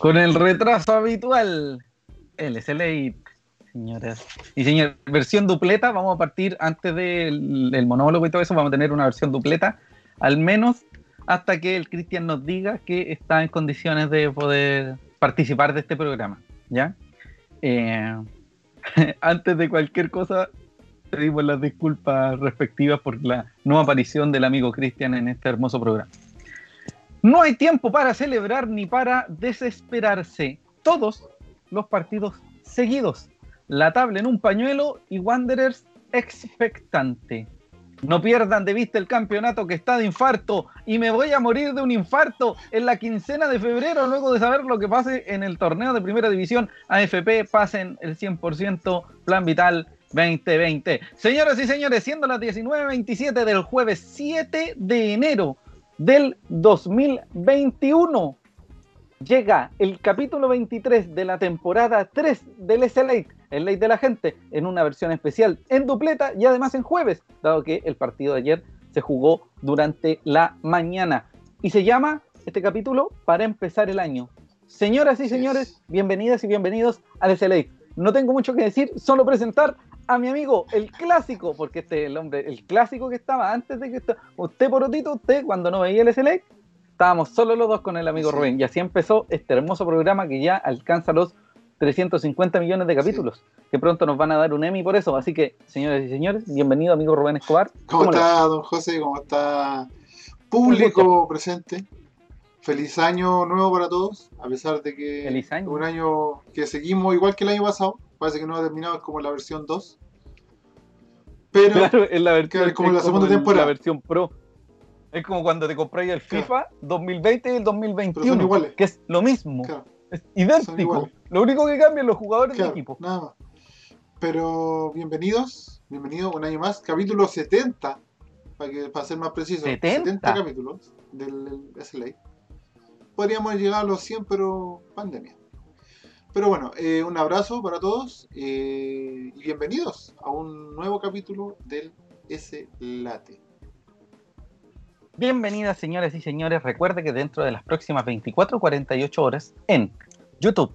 Con el retraso habitual, el SLA, señoras y señores, versión dupleta, vamos a partir antes del monólogo y todo eso, vamos a tener una versión dupleta, al menos hasta que el Cristian nos diga que está en condiciones de poder participar de este programa, ¿ya? Eh, antes de cualquier cosa, pedimos las disculpas respectivas por la no aparición del amigo Cristian en este hermoso programa. No hay tiempo para celebrar ni para desesperarse. Todos los partidos seguidos. La tabla en un pañuelo y Wanderers expectante. No pierdan de vista el campeonato que está de infarto y me voy a morir de un infarto en la quincena de febrero luego de saber lo que pase en el torneo de primera división AFP. Pasen el 100% Plan Vital 2020. Señoras y señores, siendo las 19.27 del jueves 7 de enero del 2021, llega el capítulo 23 de la temporada 3 del SLA, el Late de la Gente, en una versión especial en dupleta y además en jueves, dado que el partido de ayer se jugó durante la mañana. Y se llama este capítulo Para empezar el año. Señoras y señores, bienvenidas y bienvenidos al SLA. No tengo mucho que decir, solo presentar a mi amigo, el clásico, porque este es el hombre, el clásico que estaba antes de que usted, usted porotito, usted cuando no veía el SLA, estábamos solo los dos con el amigo Rubén. Y así empezó este hermoso programa que ya alcanza los 350 millones de capítulos, que pronto nos van a dar un Emmy por eso. Así que, señores y señores, bienvenido amigo Rubén Escobar. ¿Cómo, está, don José? ¿Cómo está público presente? Feliz año nuevo para todos, a pesar de que Feliz año. un año que seguimos igual que el año pasado, parece que no ha terminado, es como la versión 2. Pero Claro, es la versión, es como la segunda el- temporada. La versión pro. Es como cuando te compráis el Claro. FIFA 2020 y el Pero son 2021, iguales. que es lo mismo, claro, es idéntico. Lo único que cambian los jugadores del equipo. nada más. Pero bienvenidos, bienvenidos un año más, capítulo 70, para, que, para ser más preciso, 70. capítulos del SLA. Podríamos llegar a los 100, pero pandemia. Pero bueno, eh, un abrazo para todos eh, y bienvenidos a un nuevo capítulo del S-Late. Bienvenidas, señores y señores. Recuerde que dentro de las próximas 24 o 48 horas en YouTube,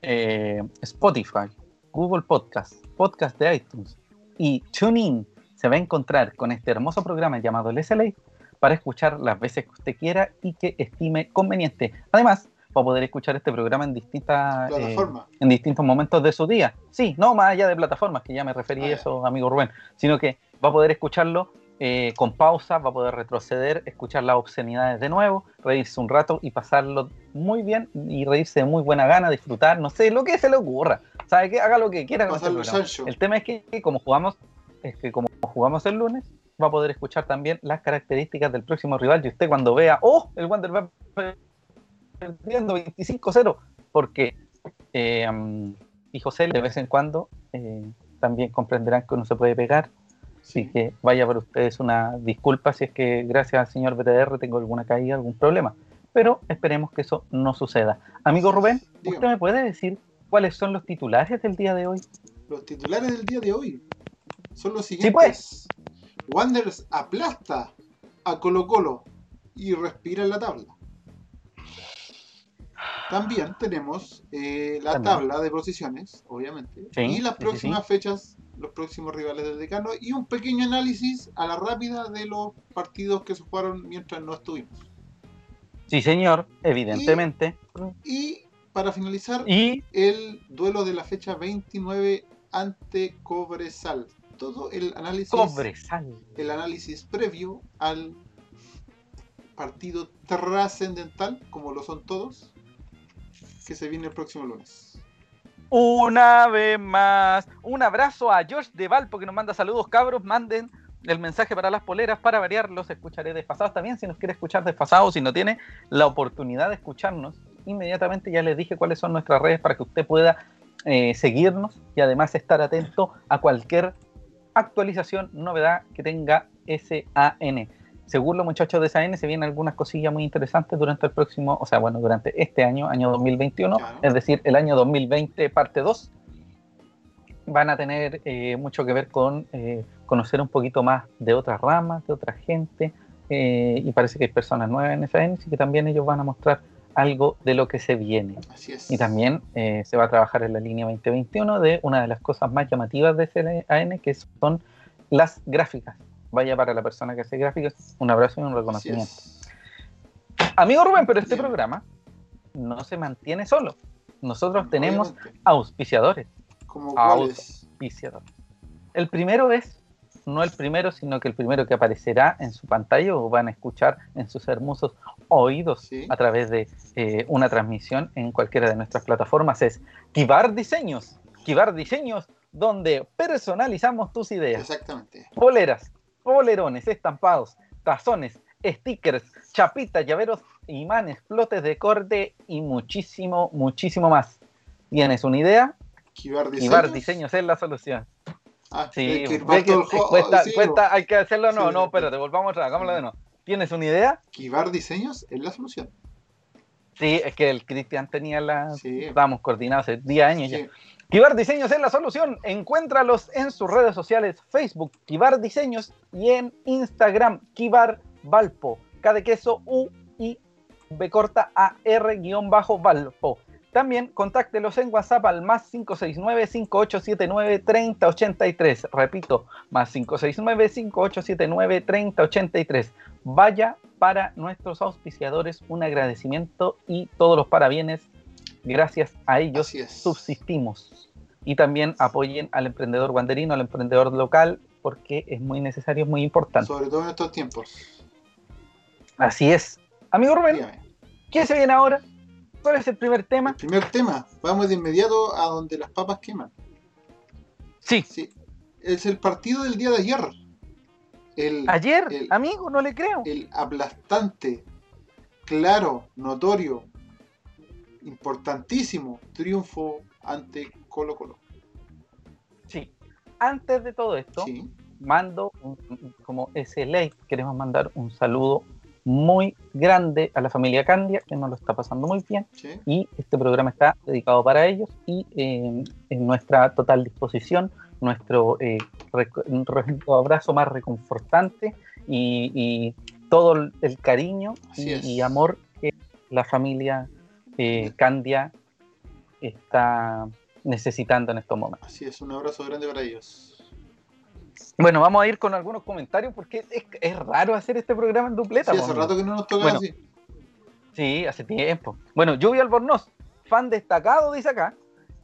eh, Spotify, Google Podcast, Podcast de iTunes y TuneIn se va a encontrar con este hermoso programa llamado el SLA para escuchar las veces que usted quiera y que estime conveniente. Además, va a poder escuchar este programa en distintas eh, en distintos momentos de su día. Sí, no más allá de plataformas, que ya me referí Ah, a ya. eso, amigo Rubén, sino que va a poder escucharlo eh, con pausa, va a poder retroceder, escuchar las obscenidades de nuevo, reírse un rato y pasarlo muy bien y reírse de muy buena gana, disfrutar, no sé, lo que se le ocurra. ¿Sabe qué? Haga lo que quiera con este. El tema es que, que como jugamos, es que como jugamos el lunes, va a poder escuchar también las características del próximo rival y usted cuando vea, oh, el Wander va perdiendo 25-0, porque eh, y José de vez en cuando eh, también comprenderán que uno se puede pegar, así Sí. que vaya para ustedes una disculpa si es que gracias al señor BTR tengo alguna caída, algún problema, pero esperemos que eso no suceda. Amigo Rubén, ¿usted Dígame. me puede decir cuáles son los titulares del día de hoy? Los titulares del día de hoy son los Sí, siguientes. pues. Wanderers aplasta a Colo Colo y respira en la tabla. También tenemos eh, la También. tabla de posiciones, obviamente, Sí, y las sí, próximas sí. fechas, los próximos rivales del decano, y un pequeño análisis a la rápida de los partidos que se jugaron mientras no estuvimos. Sí, señor, evidentemente. Y para finalizar, Y el duelo de la fecha 29 ante Cobresal. Todo el análisis Cobresal. el análisis previo al partido trascendental, como lo son todos, que se viene el próximo lunes. Una vez más, un abrazo a George de Valpo que nos manda saludos, cabros. Manden el mensaje para las poleras para variar. Los escucharé desfasados también. Si nos quiere escuchar desfasados, si no tiene la oportunidad de escucharnos, inmediatamente ya les dije cuáles son nuestras redes para que usted pueda eh, seguirnos y además estar atento a cualquier actualización, novedad que tenga SAN. Según los muchachos de SAN, se vienen algunas cosillas muy interesantes durante el próximo, o sea, bueno, durante este año, año 2021, Claro. es decir, el año 2020, parte 2. Van a tener eh, mucho que ver con eh, conocer un poquito más de otras ramas, de otra gente, eh, y parece que hay personas nuevas en SAN, así que también ellos van a mostrar algo de lo que se viene. Así es. Y también eh, se va a trabajar en la línea 2021 de una de las cosas más llamativas de CLAN, que son las gráficas. Vaya para la persona que hace gráficas, un abrazo y un reconocimiento. Amigo Rubén, pero este programa no se mantiene solo. Nosotros tenemos Obviamente. auspiciadores. Cuáles. auspiciadores. El primero es, no el primero, sino que el primero que aparecerá en su pantalla o van a escuchar en sus hermosos oídos Sí. a través de eh, una transmisión en cualquiera de nuestras plataformas es Kibar Diseños. Kibar Diseños, donde personalizamos tus ideas. Exactamente. Poleras, polerones, estampados, tazones, stickers, chapitas, llaveros, imanes, flotes de corte y muchísimo, muchísimo más. ¿Tienes una idea? Kibar Diseños. Kibar Diseños es la solución. Ah, Sí, que que cuesta, Sí, cuesta, hay que hacerlo, no, Sí, no, espérate, volvamos atrás, hagámoslo de nuevo. ¿Tienes una idea? Kibar Diseños es la solución. Sí, es que el Cristian tenía la... Sí. Estábamos coordinados hace 10 años ya. Kibar Diseños es la solución. Encuéntralos en sus redes sociales, Facebook, Kibar Diseños y en Instagram, Kibar Valpo. K de queso U I B corta A R guion bajo Valpo. También contáctelos en WhatsApp al más 569-5879-3083. Repito, más 569-5879-3083. Vaya para nuestros auspiciadores un agradecimiento y todos los parabienes. Gracias a ellos subsistimos. Y también apoyen al emprendedor guanderino, al emprendedor local, porque es muy necesario, es muy importante. Sobre todo en estos tiempos. Así es. Amigo Rubén, Dígame. ¿qué se viene ahora? ¿Cuál es el primer tema? El primer tema. Vamos de inmediato a donde las papas queman. Sí, Sí. Es el partido del día de ayer. El, ayer, el- amigo, no le creo. el aplastante, claro, notorio, importantísimo triunfo ante Colo Colo. Sí. Antes de todo esto, Sí, mando, un- como SLA, queremos mandar un saludo muy grande a la familia Candia, que nos lo está pasando muy bien. sí. y este programa está dedicado para ellos y eh, en nuestra total disposición, nuestro eh, abrazo más reconfortante y, y todo el, cariño y, y amor que la familia eh, Candia está necesitando en estos momentos. Así es, un abrazo grande para ellos. Bueno, vamos a ir con algunos comentarios porque es, es raro hacer este programa en dupleta. Sí, hace rato que no nos toca Bueno. así. Sí, hace tiempo. Bueno, Lluvia Albornoz, fan destacado, dice acá.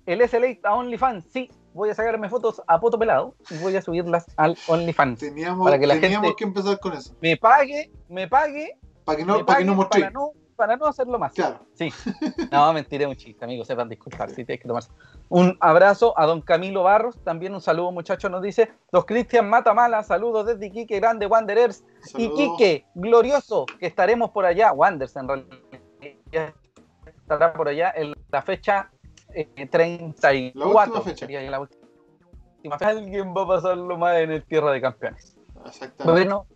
El SLA a OnlyFans, sí, voy a sacarme fotos a poto pelado y voy a subirlas al OnlyFans. Teníamos, Para que la teníamos gente- que empezar con eso. Me pague, me pague, Para que no, para que no mostré. para no, para no hacerlo más. Claro. Sí. No, mentira, un chiste, amigos, sepan disculpar, sí, tienes que tomarse. Un abrazo a don Camilo Barros, también un saludo, muchachos, nos dice. Los Cristian Matamala, saludos desde Iquique, grande Wanderers. Saludos. Iquique, glorioso, que estaremos por allá, Wanders en realidad estará por allá en la fecha eh, 34. La última fecha. Sería ya la última fecha. Alguien va a pasarlo más en el Tierra de Campeones. Exactamente. Bueno,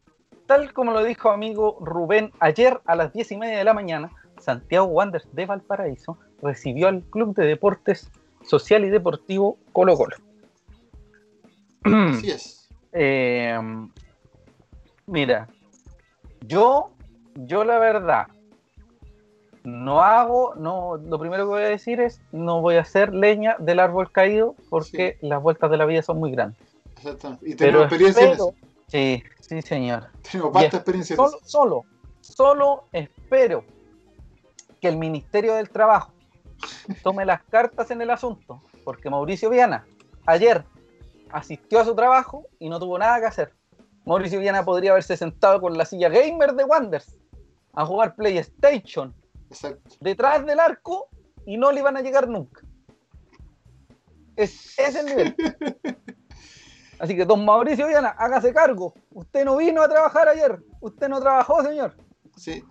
tal como lo dijo amigo Rubén, ayer a las 10 y media de la mañana, Santiago Wanderers de Valparaíso recibió al Club de Deportes Social y Deportivo Colo Colo. Así es. Eh, mira, yo, yo la verdad, no hago, no, lo primero que voy a decir es, no voy a hacer leña del árbol caído porque las vueltas de la vida son muy grandes. Exactamente. Y Pero tenemos experiencia en espero- eso. Sí, sí señor. Vasta y experiencia en Solo, solo, solo espero que el Ministerio del Trabajo tome las cartas en el asunto, porque Mauricio Viana ayer asistió a su trabajo y no tuvo nada que hacer. Mauricio Viana podría haberse sentado con la silla gamer de Wanders a jugar PlayStation Exacto. detrás del arco y no le iban a llegar nunca. Es, es el nivel. Así que, don Mauricio Viana, hágase cargo. Usted no vino a trabajar ayer. Usted no trabajó, señor. Sí.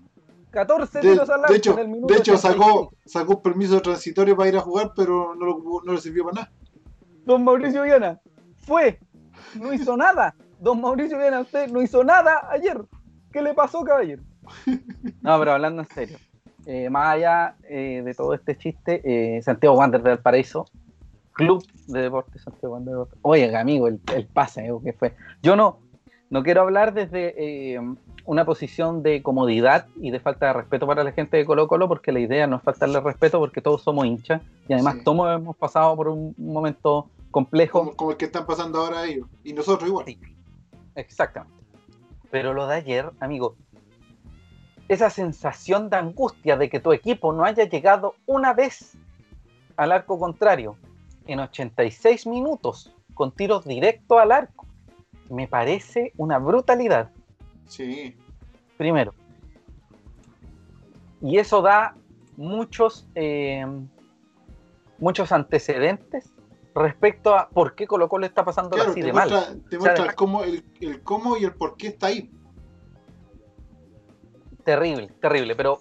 14 De, tiros al arco de hecho, en el minuto de hecho 86. sacó, sacó un permiso transitorio para ir a jugar, pero no, lo- no le sirvió para nada. Don Mauricio Viana fue, no hizo nada. Don Mauricio Viana, usted no hizo nada ayer. ¿Qué le pasó, caballero? No, pero hablando en serio. eh, más allá eh, de todo este chiste, eh, Santiago Wander del Paraíso, Club de Deportes Santiago Wander. Oye, amigo, el, el pase, eh, que fue. Yo no, no quiero hablar desde eh, una posición de comodidad y de falta de respeto para la gente de Colo Colo, porque la idea no es faltarle respeto, porque todos somos hinchas y además todos hemos pasado por un momento complejo. Como, el que están pasando ahora ellos, y nosotros igual. exactamente. Pero lo de ayer, amigo, esa sensación de angustia de que tu equipo no haya llegado una vez al arco contrario en 86 minutos con tiros directos al arco, me parece una brutalidad. Sí. Primero. Y eso da muchos, eh, muchos antecedentes respecto a por qué Colo Colo está pasando así de mal. Te muestra el, cómo, el, cómo y el por qué está ahí. Terrible, terrible, pero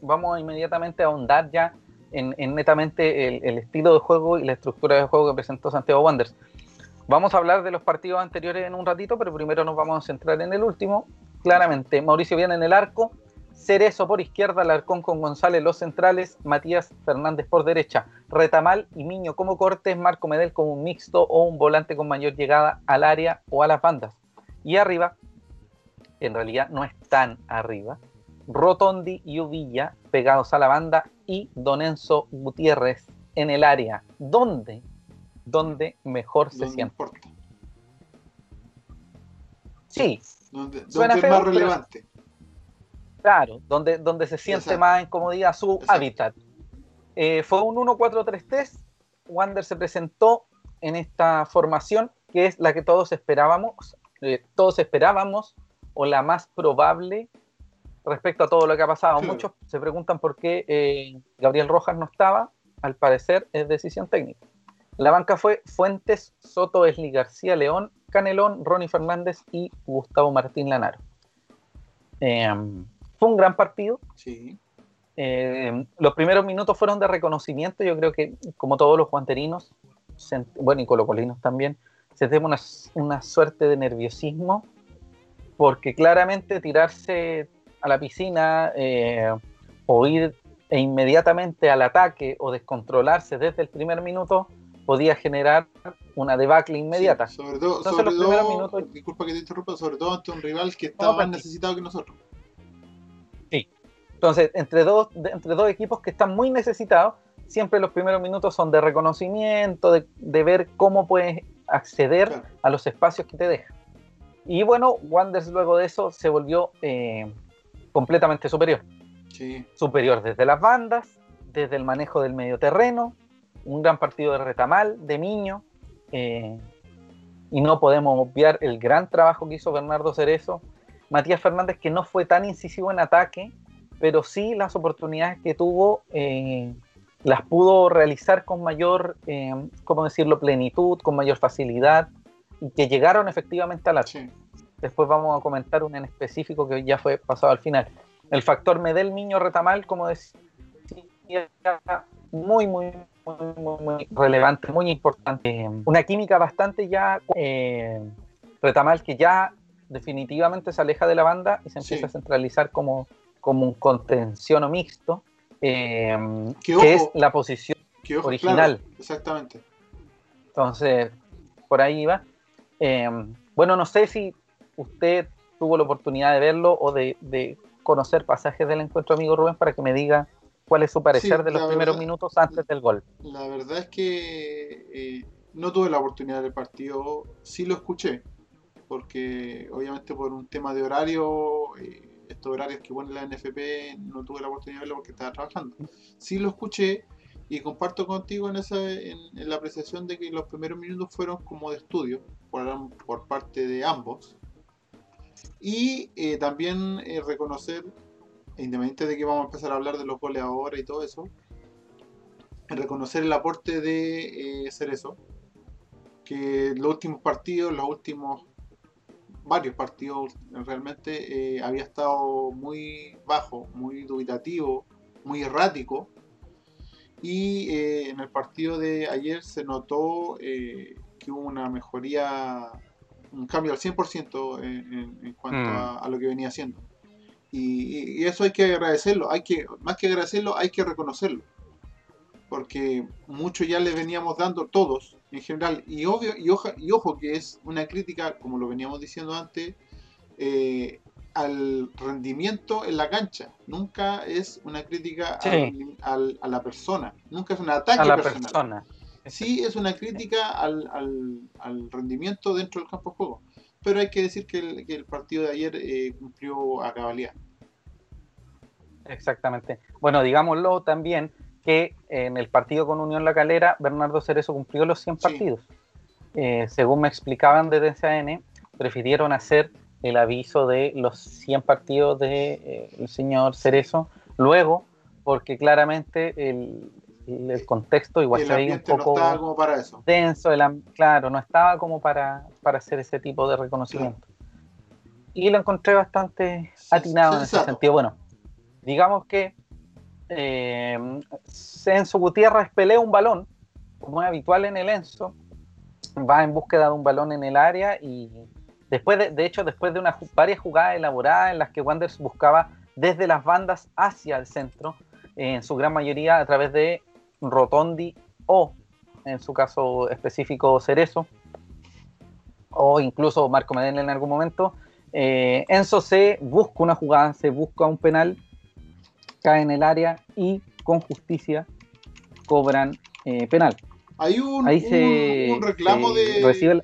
vamos inmediatamente a ahondar ya en, netamente el, estilo de juego y la estructura de juego que presentó Santiago Wanderers. Vamos a hablar de los partidos anteriores en un ratito, pero primero nos vamos a centrar en el último. Claramente, Mauricio viene en el arco, Cerezo por izquierda, Alarcón con González los centrales, Matías Fernández por derecha, Retamal y Miño como cortes, Marco Medel como un mixto o un volante con mayor llegada al área o a las bandas. Y arriba, en realidad no están arriba, Rotondi y Uvilla pegados a la banda y Don Enzo Gutiérrez en el área. ¿Dónde? donde mejor se siente. Sí. Donde, es más relevante. claro, donde, donde se siente más en comodidad su hábitat. Eh, fue un 1-4-3-3. Wander se presentó en esta formación, que es la que todos esperábamos, eh, todos esperábamos, o la más probable respecto a todo lo que ha pasado. Muchos se preguntan por qué eh, Gabriel Rojas no estaba. Al parecer es decisión técnica. La banca fue Fuentes, Soto, Esli García, León, Canelón, Ronnie Fernández y Gustavo Martín Lanaro. Em, fue un gran partido. Sí. Em, los primeros minutos fueron de reconocimiento. Yo creo que, como todos los guanterinos, bueno, y colocolinos también, se tiene una, una suerte de nerviosismo, porque claramente tirarse a la piscina eh, o ir e inmediatamente al ataque o descontrolarse desde el primer minuto podía generar una debacle inmediata. sobre todo, sobre todo disculpa que te interrumpa, sobre todo ante un rival que está más necesitado que nosotros. Sí. Entonces, entre dos, entre dos equipos que están muy necesitados, siempre los primeros minutos son de reconocimiento, de, ver cómo puedes acceder a los espacios que te dejan. Y bueno, Wanders luego de eso se volvió eh, completamente superior. Sí. Superior desde las bandas, desde el manejo del medio terreno, un gran partido de Retamal, de Miño, eh, y no podemos obviar el gran trabajo que hizo Bernardo Cerezo. Matías Fernández, que no fue tan incisivo en ataque, pero sí las oportunidades que tuvo eh, las pudo realizar con mayor, eh, ¿cómo decirlo?, plenitud, con mayor facilidad, y que llegaron efectivamente a la... Después vamos a comentar un en específico que ya fue pasado al final. El factor Medel Miño Retamal, como decía, muy, muy, muy, relevante, muy importante. Una química bastante ya eh, retamal que ya definitivamente se aleja de la banda y se empieza a centralizar como, como un contención o mixto, eh, que es la posición original. exactamente. Entonces, por ahí va. Eh, bueno, no sé si usted tuvo la oportunidad de verlo o de, de conocer pasajes del encuentro amigo Rubén para que me diga ¿Cuál es su parecer de los primeros minutos antes del gol? La verdad es que eh, no tuve la oportunidad del partido, sí lo escuché, porque obviamente por un tema de horario, eh, estos horarios que pone la NFP, no tuve la oportunidad de verlo porque estaba trabajando. Sí lo escuché y comparto contigo en, esa, en, la apreciación de que los primeros minutos fueron como de estudio por, por parte de ambos. Y eh, también reconocer independiente de que vamos a empezar a hablar de los goles ahora y todo eso, reconocer el aporte de eh, Cerezo, que los últimos partidos, los últimos varios partidos realmente eh, había estado muy bajo, muy dubitativo, muy errático. Y eh, en el partido de ayer se notó que hubo una mejoría, un cambio al 100% en, en, cuanto mm. a, a, lo que venía haciendo. Y, eso hay que agradecerlo, hay que, más que agradecerlo, hay que reconocerlo. porque mucho ya le veníamos dando todos en general. Y, obvio, y, ojo, y ojo que es una crítica, como lo veníamos diciendo antes, eh, al rendimiento en la cancha. Nunca es una crítica Sí. al- al- a la persona. Nunca es un ataque a la personal. persona. Sí, es una crítica al, al- al rendimiento dentro del campo de juego. Pero hay que decir que el, que el partido de ayer eh, cumplió a cabalidad. Exactamente. Bueno, digámoslo también que en el partido con Unión La Calera, Bernardo Cerezo cumplió los 100 Sí. partidos. Eh, según me explicaban desde CAN, prefirieron hacer el aviso de los 100 partidos del señor Cerezo luego, porque claramente el, el- contexto igual se veía un no poco estaba como para eso. denso, el claro, no estaba como para, para hacer ese tipo de reconocimiento. Y lo encontré bastante atinado en ese sentido. Bueno, digamos que eh, Enzo Gutiérrez pelea un balón, como es habitual en el Enzo, va en búsqueda de un balón en el área y después de, de hecho después de unas varias jugadas elaboradas en las que Wanderers buscaba desde las bandas hacia el centro, en su gran mayoría a través de Rotondi o en su caso específico Cerezo o incluso Marco Medel en algún momento, eh, Enzo se busca una jugada, se busca un penal, cae en el área y con justicia cobran eh, penal. Hay un, Ahí un- se, un reclamo se de, el-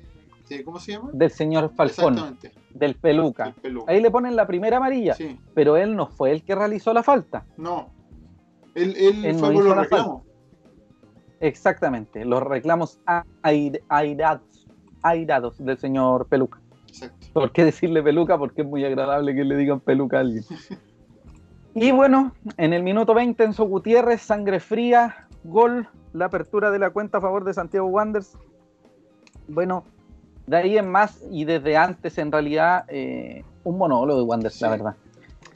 de- ¿Cómo se llama? del señor Falcón, del Peluca. el peluca. Ahí le ponen la primera amarilla, Sí, pero él no fue el que realizó la falta. no. Él, él Él no fue por hizo los la reclamos. Exactamente, los reclamos air- airados, airados del señor Peluca. Exacto. ¿Por qué decirle peluca? Porque es muy agradable que le digan peluca a alguien. Y bueno, en el minuto 20 Enzo Gutiérrez, sangre fría, gol, la apertura de la cuenta a favor de Santiago Wanderers. Bueno, de ahí en más y desde antes en realidad eh, un monólogo de Wanderers, Sí. la verdad.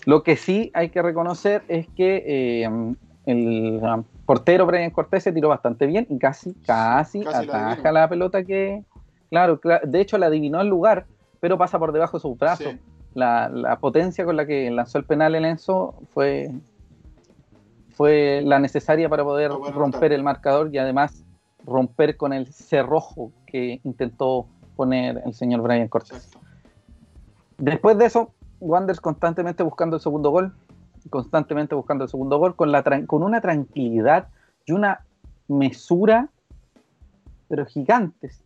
Lo que sí hay que reconocer es que eh, el um, portero Brian Cortés se tiró bastante bien y casi, casi, Casi la ataja la pelota que, claro, cla- de hecho la adivinó el lugar, pero pasa por debajo de sus brazos Sí. la, la potencia con la que lanzó el penal el Enzo fue, fue la necesaria para poder romper el marcador y además romper con el cerrojo que intentó poner el señor Brian Cortés. Exacto. Después de eso, Wanderers constantemente buscando el segundo gol, constantemente buscando el segundo gol, con, la con una tranquilidad y una mesura, pero gigantes,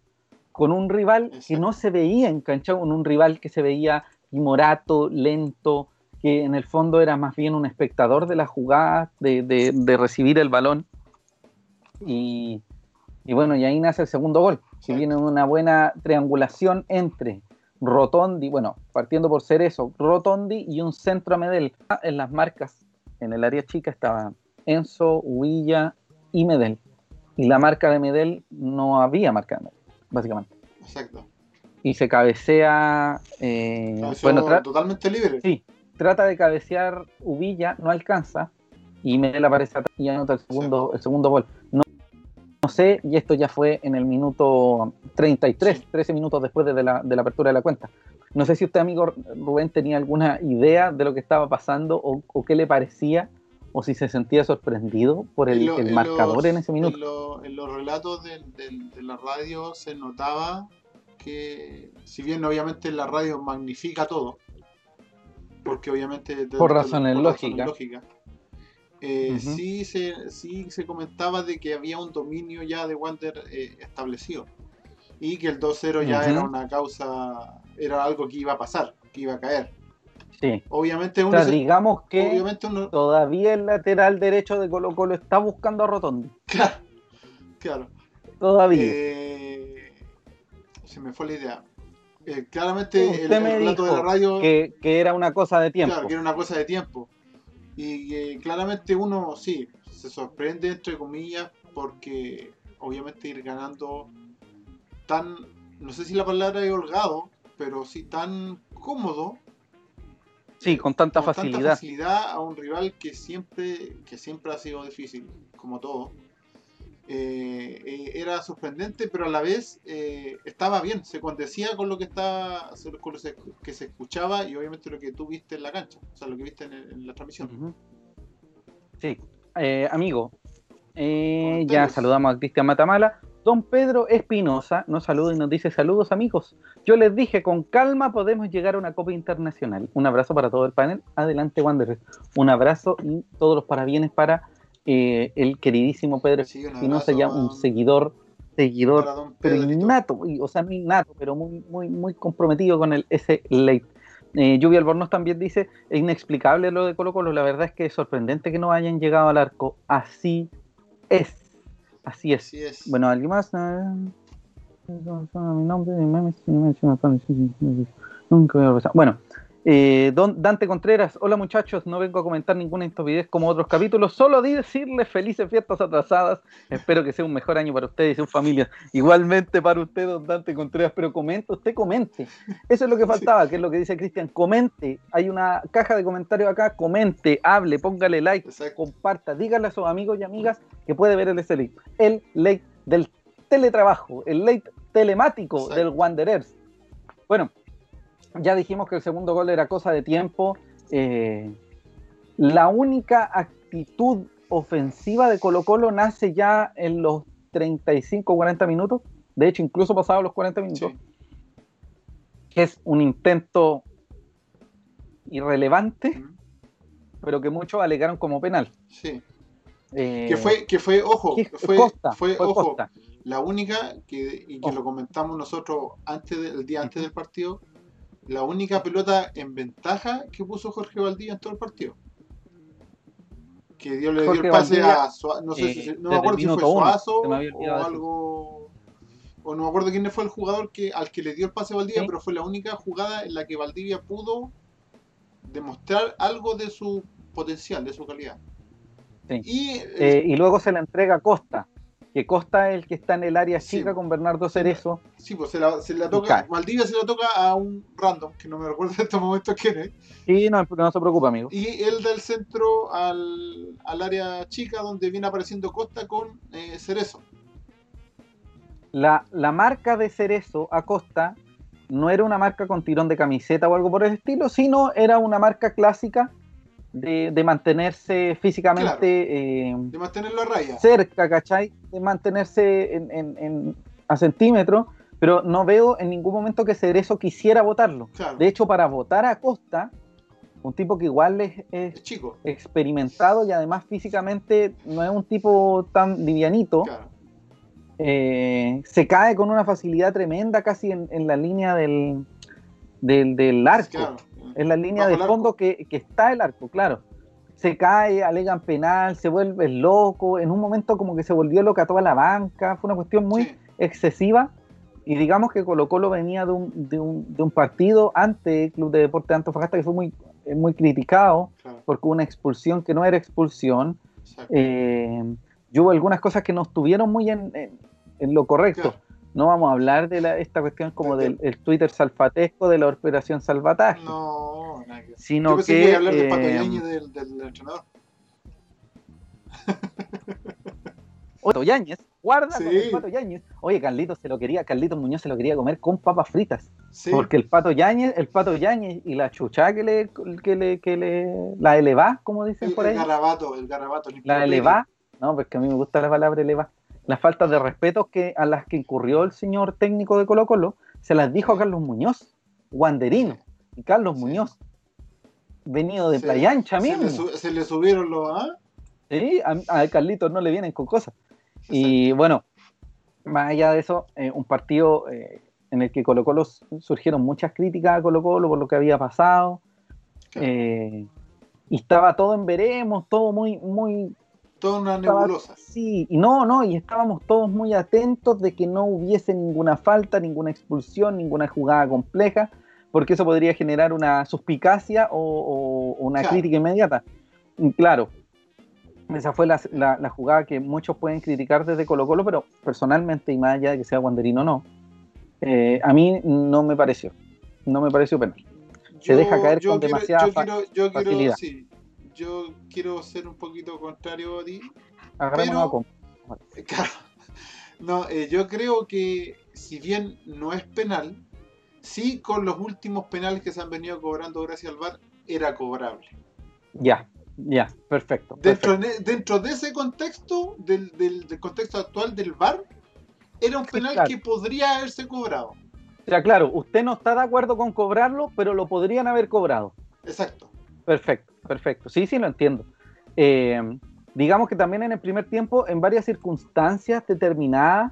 con un rival que no se veía enganchado, con un rival que se veía timorato, lento, que en el fondo era más bien un espectador de la jugada, de, de- de recibir el balón. Y, y bueno, y ahí nace el segundo gol, que viene una buena triangulación entre Rotondi, bueno, partiendo por ser eso, Rotondi y un centro a Medel. En las marcas, en el área chica estaban Enzo, Huilla y Medel. Y la marca de Medel no había marca de Medel, básicamente. Exacto. Y se cabecea. eh, bueno, totalmente libre. sí, trata de cabecear Ubilla, no alcanza. Y Medel aparece atrás y anota el segundo, el segundo gol. No, no sé, y esto ya fue en el minuto 33, Sí. 13 minutos después de la, de la apertura de la cuenta. No sé si usted, amigo Rubén, tenía alguna idea de lo que estaba pasando o, o qué le parecía, o si se sentía sorprendido por el, En lo- el en marcador los- en ese minuto. En, lo- en los relatos del- del- de la radio se notaba que, si bien obviamente la radio magnifica todo, porque obviamente... de- Por de- razones lógicas. lógicas, eh, sí, se, sí se comentaba de que había un dominio ya de Wander eh, establecido y que el 2-0 ya era una causa, era algo que iba a pasar, que iba a caer. Sí. Obviamente O uno, sea, se- digamos que obviamente uno, todavía el lateral derecho de Colo Colo está buscando a Rotondi. claro, claro. Todavía. Eh, se me fue la idea. Eh, claramente el, Usted el me relato de la radio, que, que era una cosa de tiempo. claro, que era una cosa de tiempo. Y que claramente uno, sí, se sorprende, entre comillas, porque obviamente ir ganando tan, no sé si la palabra es holgado, pero sí tan cómodo, Sí, con tanta con facilidad. tanta facilidad a un rival que siempre, que siempre ha sido difícil, como todo. Eh, eh, era sorprendente, pero a la vez eh, estaba bien, se condecía con lo que estaba, con lo que se escuchaba y obviamente lo que tú viste en la cancha, o sea, lo que viste en, el- en la transmisión. Sí, Eh, amigo, Eh, ya saludamos a Cristian Matamala. Don Pedro Espinosa nos saluda y nos dice saludos amigos. Yo les dije, con calma podemos llegar a una Copa Internacional. Un abrazo para todo el panel. Adelante, Wanderers. Un abrazo y todos los parabienes para eh, el queridísimo Pedro Sí, Espinosa, abrazo ya un seguidor, seguidor pero innato, o sea, no innato, pero muy, muy, muy comprometido con el ese late. Eh, Lluvia Albornoz también dice, es inexplicable lo de Colo Colo, la verdad es que es sorprendente que no hayan llegado al arco. Así es, así es. Así es. Bueno, ¿alguien más? Mi nombre, mi sí, sí, sí, Nunca voy a. Bueno, eh, don Dante Contreras, hola muchachos, no vengo a comentar ninguna estupidez como otros capítulos, solo di decirles felices fiestas atrasadas. Espero que sea un mejor año para ustedes y sus familias. Igualmente para usted, don Dante Contreras, pero comente, usted comente. Eso es lo que faltaba, que es lo que dice Cristian, comente. Hay una caja de comentarios acá, comente, hable, póngale like, Exacto. comparta, díganle a sus amigos y amigas que puede ver el SLA. El late del teletrabajo, el late telemático Exacto. del Wanderers. Bueno, ya dijimos que el segundo gol era cosa de tiempo. eh, la única actitud ofensiva de Colo Colo nace ya en los 35-40 minutos. De hecho, incluso pasados los 40 minutos. Sí. Es un intento irrelevante, pero que muchos alegaron como penal. Sí. Eh, Que fue, que fue, ojo, que que fue, Costa, fue, fue ojo, Costa. la única que, y que Ojo. lo comentamos nosotros antes del el día antes del partido, la única pelota en ventaja que puso Jorge Valdivia en todo el partido. Que dio, le dio Jorge el pase Valdivia, a Suazo, no sé eh, si, no me acuerdo si fue uno, Suazo había o algo, o no me acuerdo quién fue el jugador que al que le dio el pase a Valdivia, Sí. pero fue la única jugada en la que Valdivia pudo demostrar algo de su potencial, de su calidad. Sí. Y Eh, y luego se la entrega a Costa, que Costa es el que está en el área Sí. chica con Bernardo Cerezo. Sí, pues se la, se la toca, cae. Valdivia se la toca a un random, que no me recuerdo en estos momentos quién es, Y no, no se preocupe, amigo. y él da el centro al, al área chica donde viene apareciendo Costa con eh, Cerezo. La, la marca de Cerezo a Costa no era una marca con tirón de camiseta o algo por el estilo, sino era una marca clásica de, de mantenerse físicamente eh, De mantenerlo a raya. cerca, ¿cachai? De mantenerse en, en- en- a centímetros, pero no veo en ningún momento que Cerezo quisiera votarlo. Claro, De hecho, para votar a Costa, un tipo que igual es, es es chico. experimentado y además físicamente no es un tipo tan livianito, Claro. eh, se cae con una facilidad tremenda casi en, en la línea del, del, del arco, Claro. En la línea de el fondo que, que está el arco, claro. Se cae, alegan penal, se vuelve loco, en un momento como que se volvió loca toda la banca, fue una cuestión muy Sí, excesiva y digamos que Colo Colo venía de un, de un, de un partido ante Club de Deporte de Antofagasta que fue muy, eh, muy criticado claro. porque una expulsión que no era expulsión, eh, y hubo algunas cosas que no estuvieron muy en, en- en lo correcto. Claro. No vamos a hablar de la- esta cuestión como De- del el Twitter salvatesco de la operación salvataje, No, nada que ver. sino Yo pensé que... que hablar del Pato eh, Yañez del, del entrenador. Pato Yáñez, guarda con Sí. el Pato Yáñez. Oye, Carlitos se lo quería, Carlitos Muñoz se lo quería comer con papas fritas. Sí, Porque el Pato Yáñez, el Pato Yáñez y la chucha que le, que le, que le, la elevá, como dicen el, por el ahí, garabato, el garabato. el la impropio. elevá, no, pues que a mí me gusta la palabra elevá, las faltas de respeto que a las que incurrió el señor técnico de Colo Colo, se las dijo a Carlos Muñoz, Wanderino, y Carlos Sí. Muñoz, venido de Se- Playa Ancha se mismo. le, se le subieron los. ¿ah? Sí, a, a Carlitos no le vienen con cosas. Y bueno, más allá de eso, eh, un partido eh, en el que Colo Colo surgieron muchas críticas a Colo Colo por lo que había pasado. Claro. eh, y estaba todo en veremos, todo muy, muy... Toda una estaba- nebulosa. Sí, y no, no, y estábamos todos muy atentos de que no hubiese ninguna falta, ninguna expulsión, ninguna jugada compleja, porque eso podría generar una suspicacia o, o una Claro. crítica inmediata. Y claro, esa fue la, la- la jugada que muchos pueden criticar desde Colo Colo, pero personalmente, y más allá de que sea Wanderino o no, eh, a mí no me pareció. No me pareció penal. Se deja caer con quiero, demasiada yo quiero, yo quiero, facilidad. sí, yo quiero ser un poquito contrario a ti. Pero-. Claro. No, eh, yo creo que si bien no es penal, sí con los últimos penales que se han venido cobrando gracias al VAR, era cobrable. Ya, Ya, perfecto. Dentro, de, dentro de ese contexto, del, del- del contexto actual del VAR, era un Sí, penal claro. que podría haberse cobrado. O sea, claro, usted no está de acuerdo con cobrarlo, pero lo podrían haber cobrado. Exacto. Perfecto, perfecto. Sí, sí, lo entiendo. Eh, digamos que también en el primer tiempo, en varias circunstancias determinadas,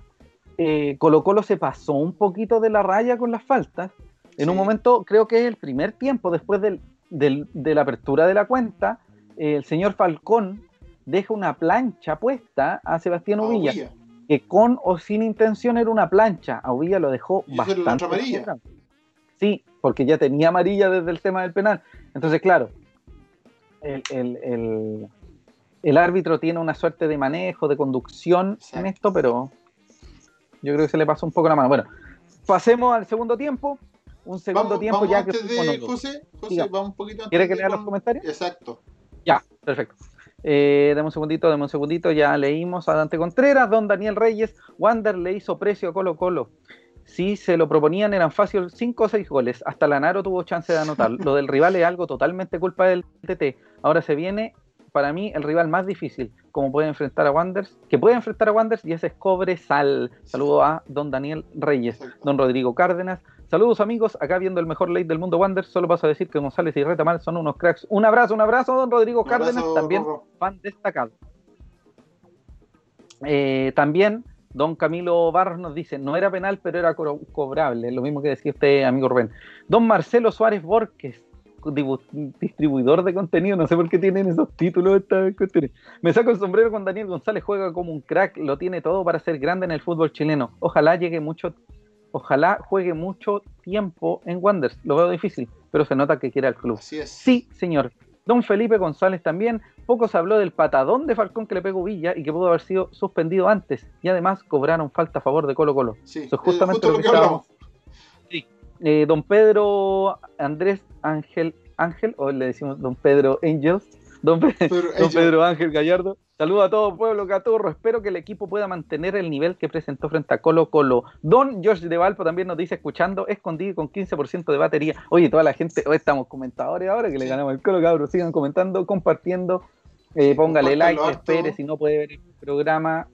eh, Colo Colo se pasó un poquito de la raya con las faltas. En un momento, creo que es el primer tiempo, después del- del- de la apertura de la cuenta, eh, el señor Falcón deja una plancha puesta a Sebastián A Uvilla, Uvilla. que con o sin intención era una plancha. A Uvilla lo dejó Y eso era la bastante. otra amarilla. Sí, porque ya tenía amarilla desde el tema del penal. Entonces, claro, el, el- el- el árbitro tiene una suerte de manejo, de conducción en esto, pero yo creo que se le pasó un poco la mano. Bueno, pasemos al segundo tiempo. Un segundo Vamos, tiempo vamos ya que antes fue de. José, José, vamos un poquito antes ¿Quiere que lea los comentarios? Exacto. Ya, perfecto. Eh, dame un segundito, dame un segundito. Ya leímos a Dante Contreras, don Daniel Reyes. Wander le hizo precio a Colo Colo. Si se lo proponían, eran fácil 5 o 6 goles. Hasta Lanaro tuvo chance de anotar. Lo del rival es algo totalmente culpa del TT. Ahora se viene, para mí, el rival más difícil. Como puede enfrentar a Wanders, que puede enfrentar a Wanders y ese es Cobresal. Saludo a don Daniel Reyes, don Rodrigo Cárdenas. Saludos amigos, acá viendo el mejor late del mundo Wander. Solo paso a decir que González y Retamal son unos cracks. Un abrazo, un abrazo, don Rodrigo Cárdenas. También Rorro. fan destacado. Eh, también don Camilo Barros nos dice, no era penal, pero era co- cobrable, lo mismo que decía usted, amigo Rubén. Don Marcelo Suárez Borges, distribuidor de contenido, no sé por qué tienen esos títulos estas cuestiones. Me saco el sombrero con Daniel González, juega como un crack, lo tiene todo para ser grande en el fútbol chileno. Ojalá llegue mucho, ojalá juegue mucho tiempo en Wanderers, lo veo difícil, pero se nota que quiere al club. Así es. Sí, señor. Don Felipe González también. Poco se habló del patadón de Falcón que le pegó Villa y que pudo haber sido suspendido antes. Y además cobraron falta a favor de Colo Colo. Sí, Eso es justamente eh, lo que. Eh, don Pedro Andrés Ángel Ángel, o le decimos Don Pedro Angels. Don, Pe- Pedro Ángel Gallardo. Saludos a todo pueblo Caturro. Espero que el equipo pueda mantener el nivel que presentó frente a Colo Colo. Don George de Valpo también nos dice, escuchando, escondido con 15% de batería. Oye, toda la gente, hoy estamos comentadores ahora que le ganamos el Colo, cabros. Sigan comentando, compartiendo. Eh, póngale like, espere si no puede ver el programa,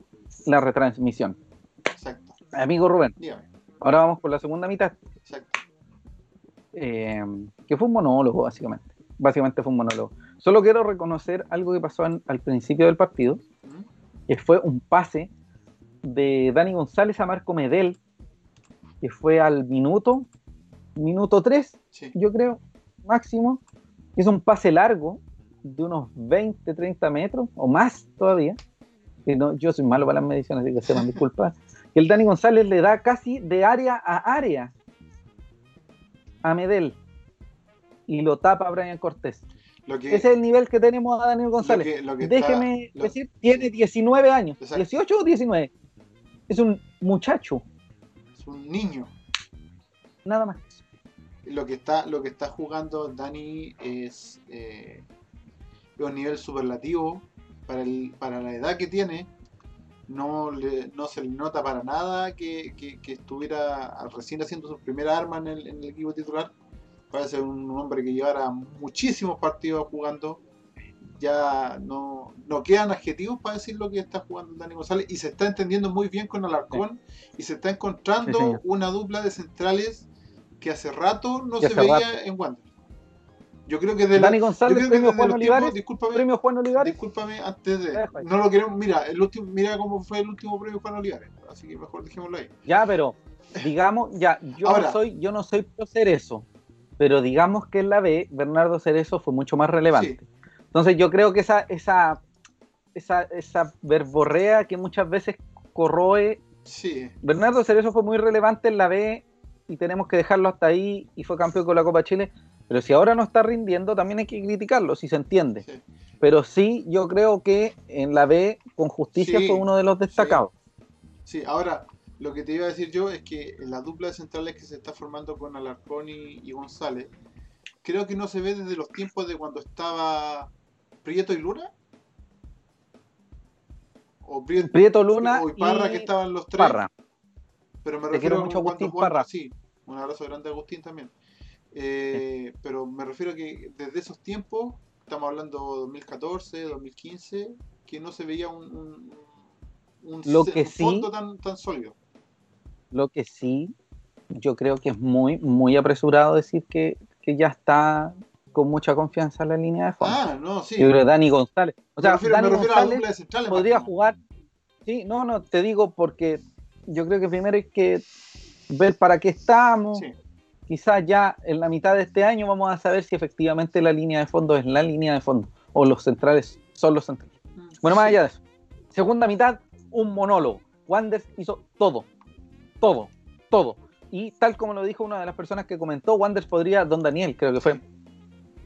la retransmisión. Exacto. Amigo Rubén, Dígame. ahora vamos por la segunda mitad. Exacto. eh, que fue un monólogo, básicamente. Básicamente fue un monólogo. Solo quiero reconocer algo que pasó en- al principio del partido, que fue un pase de Dani González a Marco Medel, que fue al minuto, minuto 3, Sí. yo creo, máximo. Es un pase largo de unos 20, 30 metros o más todavía. Que no, yo soy malo para las mediciones, así que sepan disculpas. Que el Dani González le da casi de área a área a Medel y lo tapa a Brian Cortés. Lo que, Ese es el nivel que tenemos a Daniel lo González. que- lo que está- Déjeme decir, tiene 19 años. Exacto. 18 o 19. Es un muchacho, es un niño. nada más. Lo que está, lo que está jugando Dani es eh, un nivel superlativo para, el, para la edad que tiene. No, le- no se le nota para nada que, que- que estuviera recién haciendo su primera arma en el, en el equipo titular. Parece un hombre que llevara muchísimos partidos jugando. Ya no, no quedan adjetivos para decir lo que está jugando Dani González y se está entendiendo muy bien con Alarcón y se está encontrando Sí, una dupla de centrales que hace rato no se veía en Wander. Yo creo que de la- Dani yo González, creo que premio Juan Olivares. tiempos- discúlpame, Premio Juan Olivares. discúlpame antes de. No lo queremos. Mira, el último, mira cómo fue el último premio Juan Olivares. Así que mejor dejémoslo ahí. Ya, pero digamos, ya, yo Ahora. no soy, yo no soy pro Cerezo, pero digamos que en la B, Bernardo Cerezo fue mucho más relevante. Sí. Entonces yo creo que esa, esa, esa, esa verborrea que muchas veces corroe, Sí, Bernardo Cerezo fue muy relevante en la B y tenemos que dejarlo hasta ahí y fue campeón con la Copa Chile. Pero si ahora no está rindiendo, también hay que criticarlo, si se entiende. sí. Pero sí, yo creo que en la B, con justicia, Sí, fue uno de los destacados. Sí, ahora, lo que te iba a decir yo es que la dupla de centrales que se está formando con Alarcón y, y González, creo que no se ve desde los tiempos de cuando estaba Prieto y Luna. O Prieto, Prieto Luna o Parra y que estaban los tres. Parra. Pero me Te refiero quiero mucho, a cuando Agustín jugaban- Parra. Sí, un abrazo grande a Agustín también. Eh, Pero me refiero a que desde esos tiempos estamos hablando 2014, 2015, que no se veía un, un, un, Lo que un sí- fondo tan, tan sólido. Lo que sí, yo creo que es muy, muy apresurado decir que, que ya está con mucha confianza en la línea de fondo. Ah, no, sí. Yo creo Dani González. O sea, me refiero, Dani González dupla de centrales. podría más jugar. Sí, no, no, te digo porque yo creo que primero hay que ver para qué estamos. Sí. Quizás ya en la mitad de este año vamos a saber si efectivamente la línea de fondo es la línea de fondo o los centrales son los centrales. Bueno, más allá de eso. Segunda mitad, un monólogo. Wanders hizo todo. Todo. Todo. Y tal como lo dijo una de las personas que comentó, Wanders podría, Don Daniel creo que fue,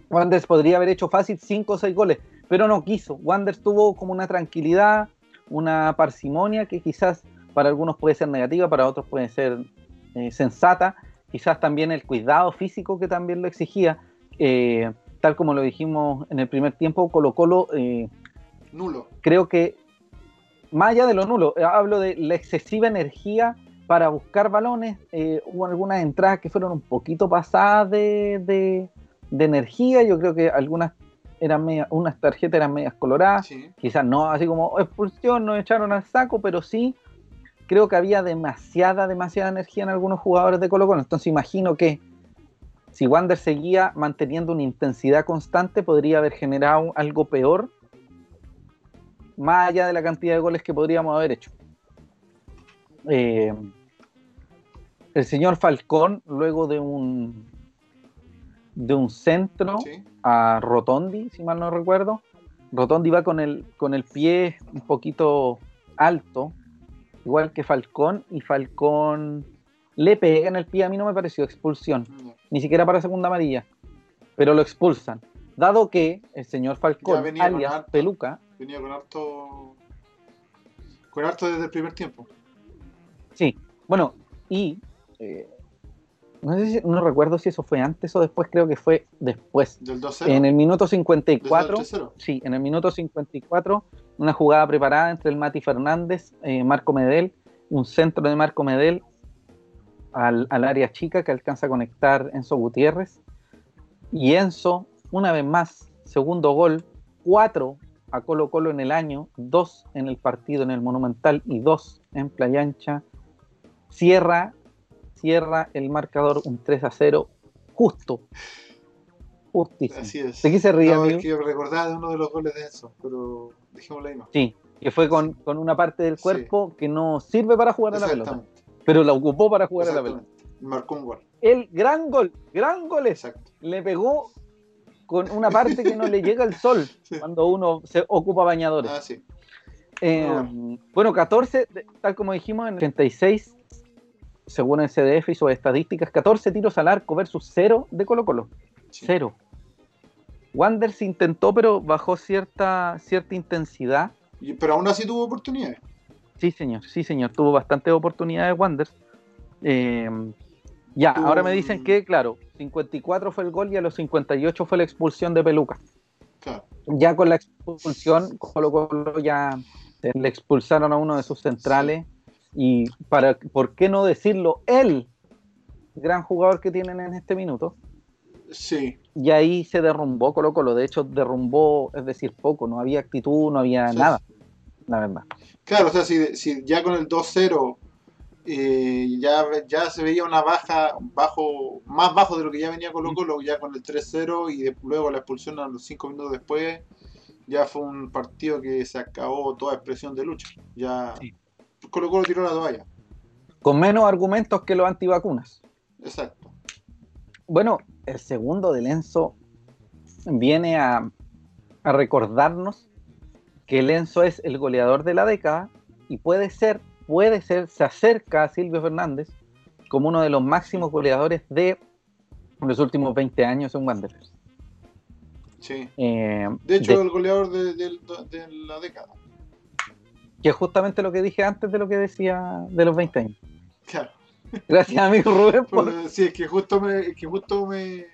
Wanders podría haber hecho fácil 5 o 6 goles, pero no quiso. Wanders tuvo como una tranquilidad, una parsimonia que quizás para algunos puede ser negativa, para otros puede ser eh, sensata. Quizás también el cuidado físico que también lo exigía. Eh, tal como lo dijimos en el primer tiempo, Colo Colo eh, Nulo. creo que más allá de lo nulo, hablo de la excesiva energía para buscar balones. eh, hubo algunas entradas que fueron un poquito pasadas de, de- de energía. Yo creo que algunas eran media- unas tarjetas eran medias coloradas. Sí. Quizás no así como expulsión, nos echaron al saco, pero sí creo que había demasiada, demasiada energía en algunos jugadores de Colo Colo. Entonces imagino que si Wander seguía manteniendo una intensidad constante, podría haber generado algo peor, más allá de la cantidad de goles que podríamos haber hecho. Eh, el señor Falcón, luego de un de un centro Sí. a Rotondi, si mal no recuerdo. Rotondi va con el, con el pie un poquito alto, igual que Falcón, y Falcón le pega en el pie, a mí no me pareció expulsión, No. ni siquiera para segunda amarilla, pero lo expulsan. Dado que el señor Falcón, venía con alias harto. Peluca, Venía con harto. Con harto desde el primer tiempo. sí, bueno, y eh, no, sé si- no recuerdo si eso fue antes o después, creo que fue después. Del 2-0. En el minuto desde el 54, 3-0. Sí, en el minuto 54, una jugada preparada entre el Mati Fernández, eh, Marco Medel, un centro de Marco Medel al, al área chica que alcanza a conectar Enzo Gutiérrez. Y Enzo, una vez más, segundo gol, cuatro a Colo Colo en el año, dos en el partido en el Monumental y dos en Playa Ancha. Cierra, cierra el marcador un 3 a 0, justo. Justísimo. Así es. ¿De qué se ríe, No, es que recordaba de uno de los goles de eso, pero dejémoslo ahí no. Sí, que fue con, con una parte del Sí. cuerpo que no sirve para jugar a la pelota, pero la ocupó para jugar a la pelota. Marcó un gol. El gran gol, gran gol Exacto. le pegó con una parte que no le llega el sol Sí. cuando uno se ocupa bañadores. Ah, sí. Eh, bueno. bueno, 14, de- tal como dijimos, en el 86, según el CDF y sus estadísticas, 14 tiros al arco versus 0 de Colo Colo. sí. Cero. Wander se intentó, pero bajó cierta, cierta intensidad. Y- Pero aún así tuvo oportunidades. Sí, señor, sí, señor. Tuvo bastantes oportunidades Wanderers. Eh, ya, Tuvo ahora me dicen que, claro, 54 fue el gol y a los 58 fue la expulsión de Peluca. Claro. Ya con la expulsión, Colo Colo ya le expulsaron a uno de sus centrales. Y para, ¿por qué no decirlo? El gran jugador que tienen en este minuto. Sí. Y ahí se derrumbó Colo Colo. De hecho, derrumbó, es decir, poco. No había actitud, no había nada. La verdad. Claro, o sea, si, si ya con el 2-0 eh, ya, ya se veía una baja, bajo, más bajo de lo que ya venía Colo Colo, ya con el 3-0 y de- luego la expulsión a los 5 minutos después, ya fue un partido que se acabó toda expresión de lucha. Ya Sí. Colo Colo tiró la toalla. Con menos argumentos que los antivacunas. Exacto. Bueno, el segundo de Lenzo viene a, a recordarnos que Lenzo es el goleador de la década y puede ser, puede ser, se acerca a Silvio Fernández como uno de los máximos goleadores de los últimos 20 años en Wanderers. Sí. Eh, De hecho, de- el goleador de, de- de la década. Que es justamente lo que dije antes de lo que decía de los 20 años. Claro. Gracias, amigo Rubén. por- Pero, sí, es que justo me, que justo me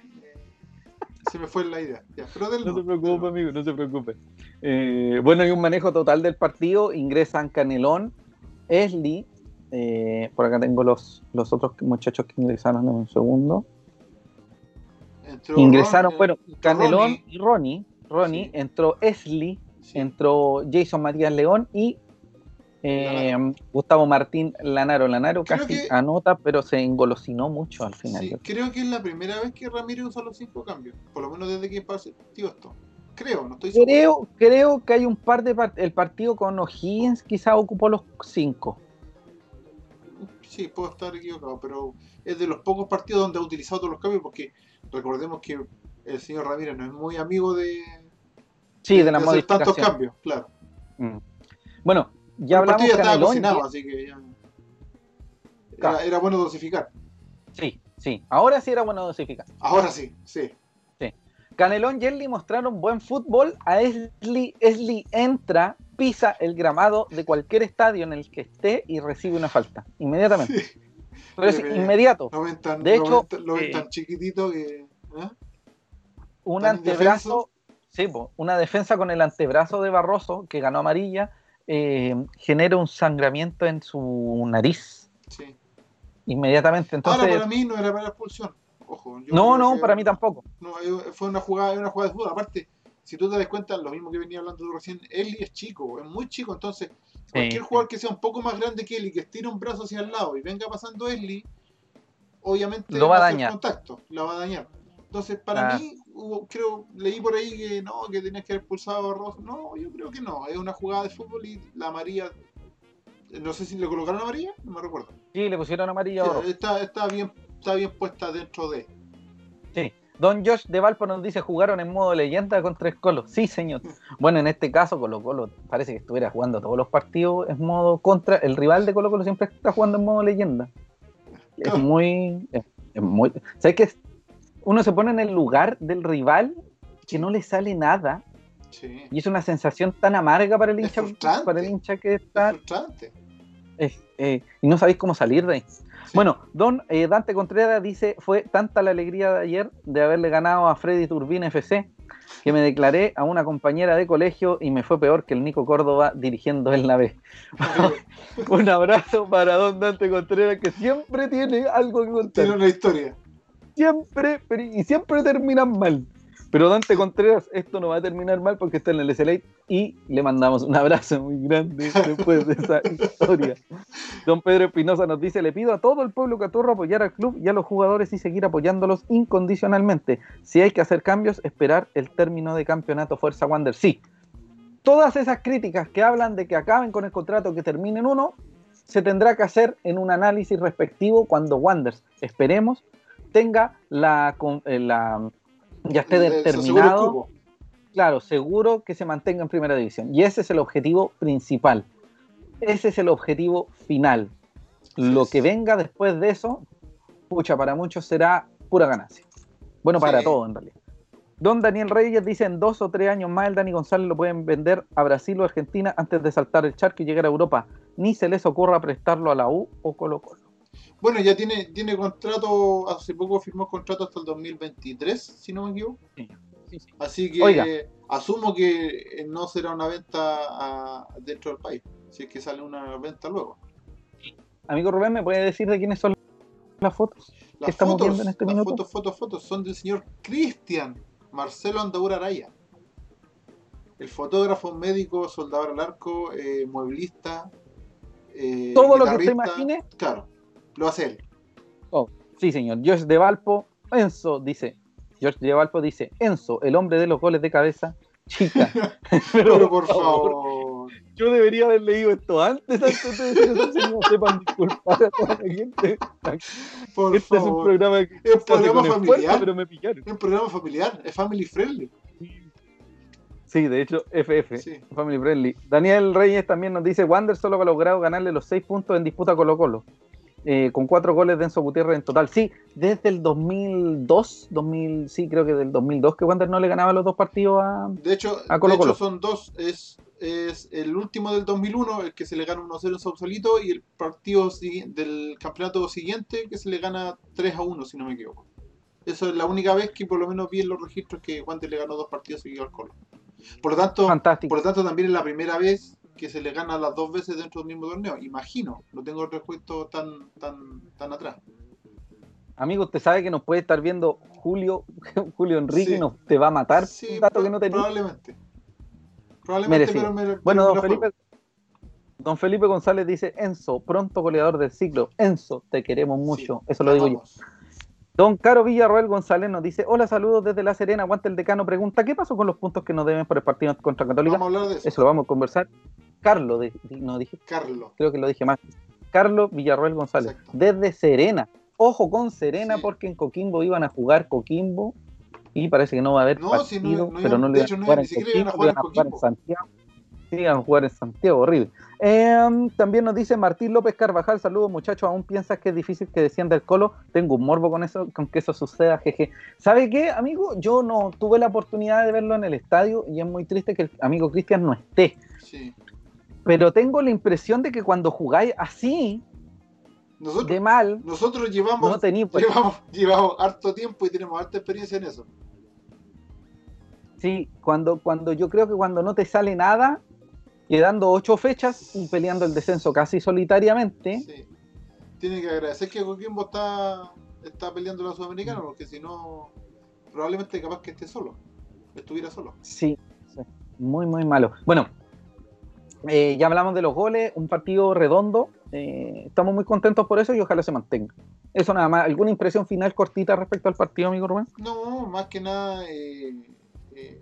se me fue la idea. Ya, pero del No se preocupe, amigo, no se preocupe. Eh, bueno, hay un manejo total del partido. Ingresan Canelón, Esli. eh, por acá tengo los, los otros muchachos que ingresaron en un segundo. Entró Ingresaron, Ron- bueno, entró Canelón Ronnie, y Ronnie. Ronnie, Sí. entró Esli, Sí. entró Jason Matías León y eh, Gustavo Martín Lanaro. Lanaro Creo casi que- anota, pero se engolosinó mucho al final. Sí, creo que es la primera vez que Ramírez usa los cinco cambios. Por lo menos desde que partió esto. Creo, no estoy seguro. Creo, creo que hay un par de part- el partido con O'Higgins quizá ocupó los cinco. Sí, puedo estar equivocado, pero es de los pocos partidos donde ha utilizado todos los cambios porque recordemos que el señor Ramírez no es muy amigo de, Sí, de, la hacer tantos cambios, claro. Mm. Bueno, ya el hablamos ya estaba cocinado, así que ya... Claro. Era, era bueno dosificar. Sí, sí. Ahora sí era bueno dosificar. Ahora sí, sí. Canelón y Esli mostraron buen fútbol. A Esli, Esli entra, pisa el gramado de cualquier estadio en el que esté y recibe una falta. Inmediatamente. Sí. Pero es pero- inmediato. Lo ven tan, De lo hecho, ven tan- lo ven eh, tan chiquitito que... ¿eh? Un antebrazo. Sí, po, una defensa con el antebrazo de Barroso, que ganó amarilla, eh, genera un sangramiento en su nariz Sí. inmediatamente. Entonces, Ahora para mí no era para expulsión. Ojo. yo no, no, que- para mí tampoco. No, eh, fue una jugada, una jugada de fútbol. Aparte, si tú te das cuenta, lo mismo que venía hablando tú recién, Eli es chico, es muy chico, entonces cualquier Sí. jugador que sea un poco más grande que y que estire un brazo hacia el lado y venga pasando Eli, obviamente Lo va a dañar. contacto, lo va a dañar. Entonces, para Ah. mí, hubo- creo, leí por ahí que no, que tenías que haber expulsado a Barroso. No, yo creo que no, es una jugada de fútbol y la amarilla, no sé si le colocaron amarilla, no me recuerdo. Sí, le pusieron amarilla a Sí, está, está, bien, está bien puesta dentro de... Sí. Don Josh de Valpo nos dice, jugaron en modo leyenda con tres colos. Sí, señor. Bueno, en este caso, Colo Colo parece que estuviera jugando todos los partidos en modo contra. El rival de Colo Colo siempre está jugando en modo leyenda. Es muy... Es, es muy... ¿Sabes qué? Uno se pone en el lugar del rival que no le sale nada Sí. y es una sensación tan amarga para el Es hincha, frustrante. para el hincha que Es está frustrante. es, eh, y no sabéis cómo salir de ahí. Bueno, don eh, Dante Contreras dice, fue tanta la alegría de ayer de haberle ganado a Freddy Turbín FC que me declaré a una compañera de colegio y me fue peor que el Nico Córdoba dirigiendo en la B. Un abrazo para don Dante Contreras que siempre tiene algo que contar. Tiene una historia. Siempre, y siempre terminan mal. Pero Dante Contreras, esto no va a terminar mal porque está en el SLA y le mandamos un abrazo muy grande después de esa historia. Don Pedro Espinosa nos dice, le pido a todo el pueblo caturro apoyar al club y a los jugadores y seguir apoyándolos incondicionalmente. Si hay que hacer cambios, esperar el término de campeonato Fuerza Wander. Sí, todas esas críticas que hablan de que acaben con el contrato, que terminen uno, se tendrá que hacer en un análisis respectivo cuando Wanders, esperemos, tenga la, eh, la ya esté el determinado, claro, seguro que se mantenga en primera división. Y ese es el objetivo principal. Ese es el objetivo final. Lo que venga después de eso, pucha, para muchos será pura ganancia. Bueno, para Sí. todos en realidad. Don Daniel Reyes dice en dos o tres años más el Dani González lo pueden vender a Brasil o Argentina antes de saltar el charco y llegar a Europa. Ni se les ocurra prestarlo a la U o Colo Colo. Bueno, ya tiene, tiene contrato, hace poco firmó contrato hasta el 2023, si no me equivoco. Sí, sí. Así que Oiga. asumo que eh, no será una venta a- dentro del país, si es que sale una venta luego. Amigo Rubén, ¿me puede decir de quiénes son las fotos? Las estamos fotos, viendo en este las minuto? fotos, fotos, fotos son del señor Cristian Marcelo Andaura Araya. El fotógrafo, médico, soldador al arco, eh, mueblista. eh, Todo lo que usted guitarrista. imagine. Claro, lo hace él. Sí, señor. George de Valpo, Enzo dice, George de Valpo dice, Enzo, el hombre de los goles de cabeza, chica. Pero por favor. Yo debería haber leído esto antes, antes de decir eso, si no sepan disculpar a toda la gente. Por Este es un programa que Es programa con esfuerzo, familiar. pero me pillaron. Es un programa familiar, es family friendly. Sí, de hecho, FF, Sí. Family Friendly. Daniel Reyes también nos dice, Wander solo ha logrado ganarle los seis puntos en disputa Colo Colo. Eh, con cuatro goles de Enzo Gutiérrez en total. Sí, desde el 2002, 2000, sí, creo que del 2002 que Wander no le ganaba los dos partidos a... De hecho, A Colo de hecho son dos. Es, es el último del 2001, el que se le gana 1-0 en Sausalito, y el partido del campeonato siguiente que se le gana 3-1, si no me equivoco. Eso es la única vez que por lo menos vi en los registros que Guante le ganó dos partidos seguidos al Colo. Por lo tanto, Fantástico. por lo tanto también es la primera vez que se le gana las dos veces dentro del mismo torneo. Imagino, no tengo el recuento tan, tan, tan atrás. Amigo, usted sabe que nos puede estar viendo Julio, Julio Enrique, Sí. nos te va a matar. Sí, un dato pro- que no tenía. probablemente. Probablemente, pero me, Bueno, don juego. Felipe, don Felipe González dice, Enzo, pronto goleador del ciclo. Enzo, te queremos mucho. Sí, Eso lo digo yo. Don Caro Villarroel González nos dice, hola, saludos desde La Serena, aguanta el decano, pregunta, ¿qué pasó con los puntos que nos deben por el partido contra Católica? Vamos a hablar de eso. Eso lo vamos a conversar. Carlos, de- no dije, Carlos. creo que lo dije más. Carlos Villarroel González, Exacto. desde Serena. Ojo con Serena Sí. porque en Coquimbo iban a jugar Coquimbo y parece que no va a haber No, partido, si no- no pero no le iban iban- a jugar en. Santiago. Sí, iban a jugar en Santiago, horrible. Eh, también nos dice Martín López Carvajal, saludos muchachos, ¿aún piensas que es difícil que descienda el colo? Tengo un morbo con eso, con que eso suceda, jeje. ¿Sabe qué, amigo? Yo no tuve la oportunidad de verlo en el estadio y es muy triste que el amigo Cristian no esté. Sí. Pero tengo la impresión de que cuando jugáis así, Nosotros, de mal, nosotros llevamos, no pues, llevamos, llevamos harto tiempo y tenemos harta experiencia en eso. Sí, cuando, cuando yo creo que cuando no te sale nada, quedando ocho fechas y peleando el descenso casi solitariamente, Sí. Tiene que agradecer que Coquimbo está, está peleando la Sudamericana, porque si no, probablemente capaz que esté solo. Estuviera solo. sí, sí, muy, muy malo. Bueno, eh, ya hablamos de los goles, un partido redondo, eh, estamos muy contentos por eso y ojalá se mantenga. Eso nada más, ¿alguna impresión final cortita respecto al partido, amigo Rubén? No, más que nada, eh, eh,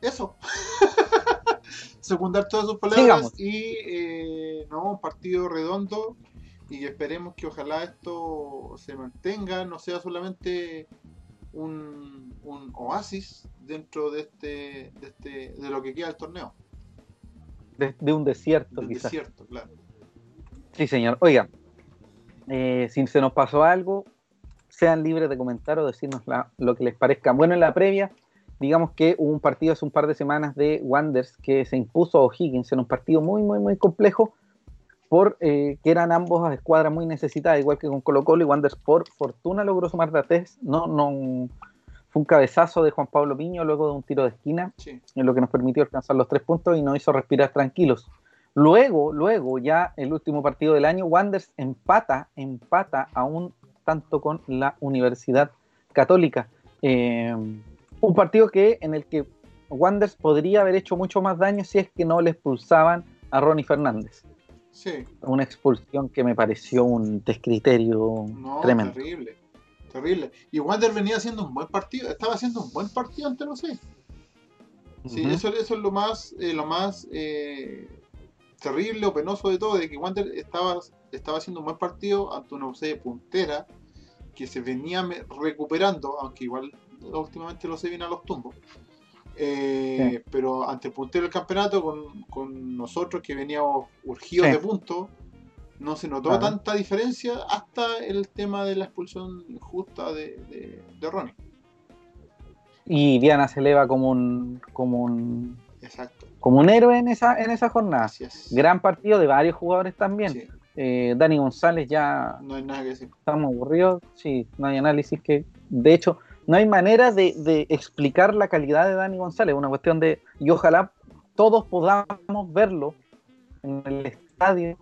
eso. Secundar todas sus palabras Sigamos. y no, un partido redondo y esperemos que ojalá esto se mantenga, no sea solamente un, un oasis dentro de este, de este, de lo que queda del torneo, De, de un desierto, del quizás. desierto, claro. Sí, señor. Oiga, eh, si se nos pasó algo, sean libres de comentar o decirnos la- lo que les parezca. Bueno, en la previa, digamos que hubo un partido hace un par de semanas de Wanders que se impuso a O'Higgins en un partido muy, muy, muy complejo, por eh, que eran ambos escuadras muy necesitadas, igual que con Colo Colo y Wanders por fortuna logró sumar de a tres. No, no, fue un cabezazo de Juan Pablo Piño luego de un tiro de esquina Sí, en lo que nos permitió alcanzar los tres puntos y nos hizo respirar tranquilos. Luego, luego, ya el último partido del año, Wanders empata, empata aún tanto con la Universidad Católica. Eh, un partido que en el que Wanders podría haber hecho mucho más daño si es que no le expulsaban a Ronnie Fernández. sí, Una expulsión que me pareció un descriterio no, tremendo. terrible, terrible. Y Wander venía haciendo un buen partido, estaba haciendo un buen partido ante los seis. Sí, eso, eso es lo más, eh, lo más eh, terrible o penoso de todo, de que Wander estaba, estaba haciendo un buen partido ante una UC puntera que se venía recuperando, aunque igual últimamente lo se viene a los tumbos. Eh, Pero ante el puntero del campeonato, con, con nosotros que veníamos urgidos Sí. de puntos, no se notó Claro. tanta diferencia hasta el tema de la expulsión injusta de, de, de Ronnie. Y Diana se eleva como un, como un, Exacto. como un héroe en esa, en esa jornada. Es. Gran partido de varios jugadores también. Sí, Eh, Dani González ya no hay nada que decir. estamos aburridos, sí, no hay análisis que, de hecho, no hay manera de, de explicar la calidad de Dani González, una cuestión de, y ojalá todos podamos verlo en el estadio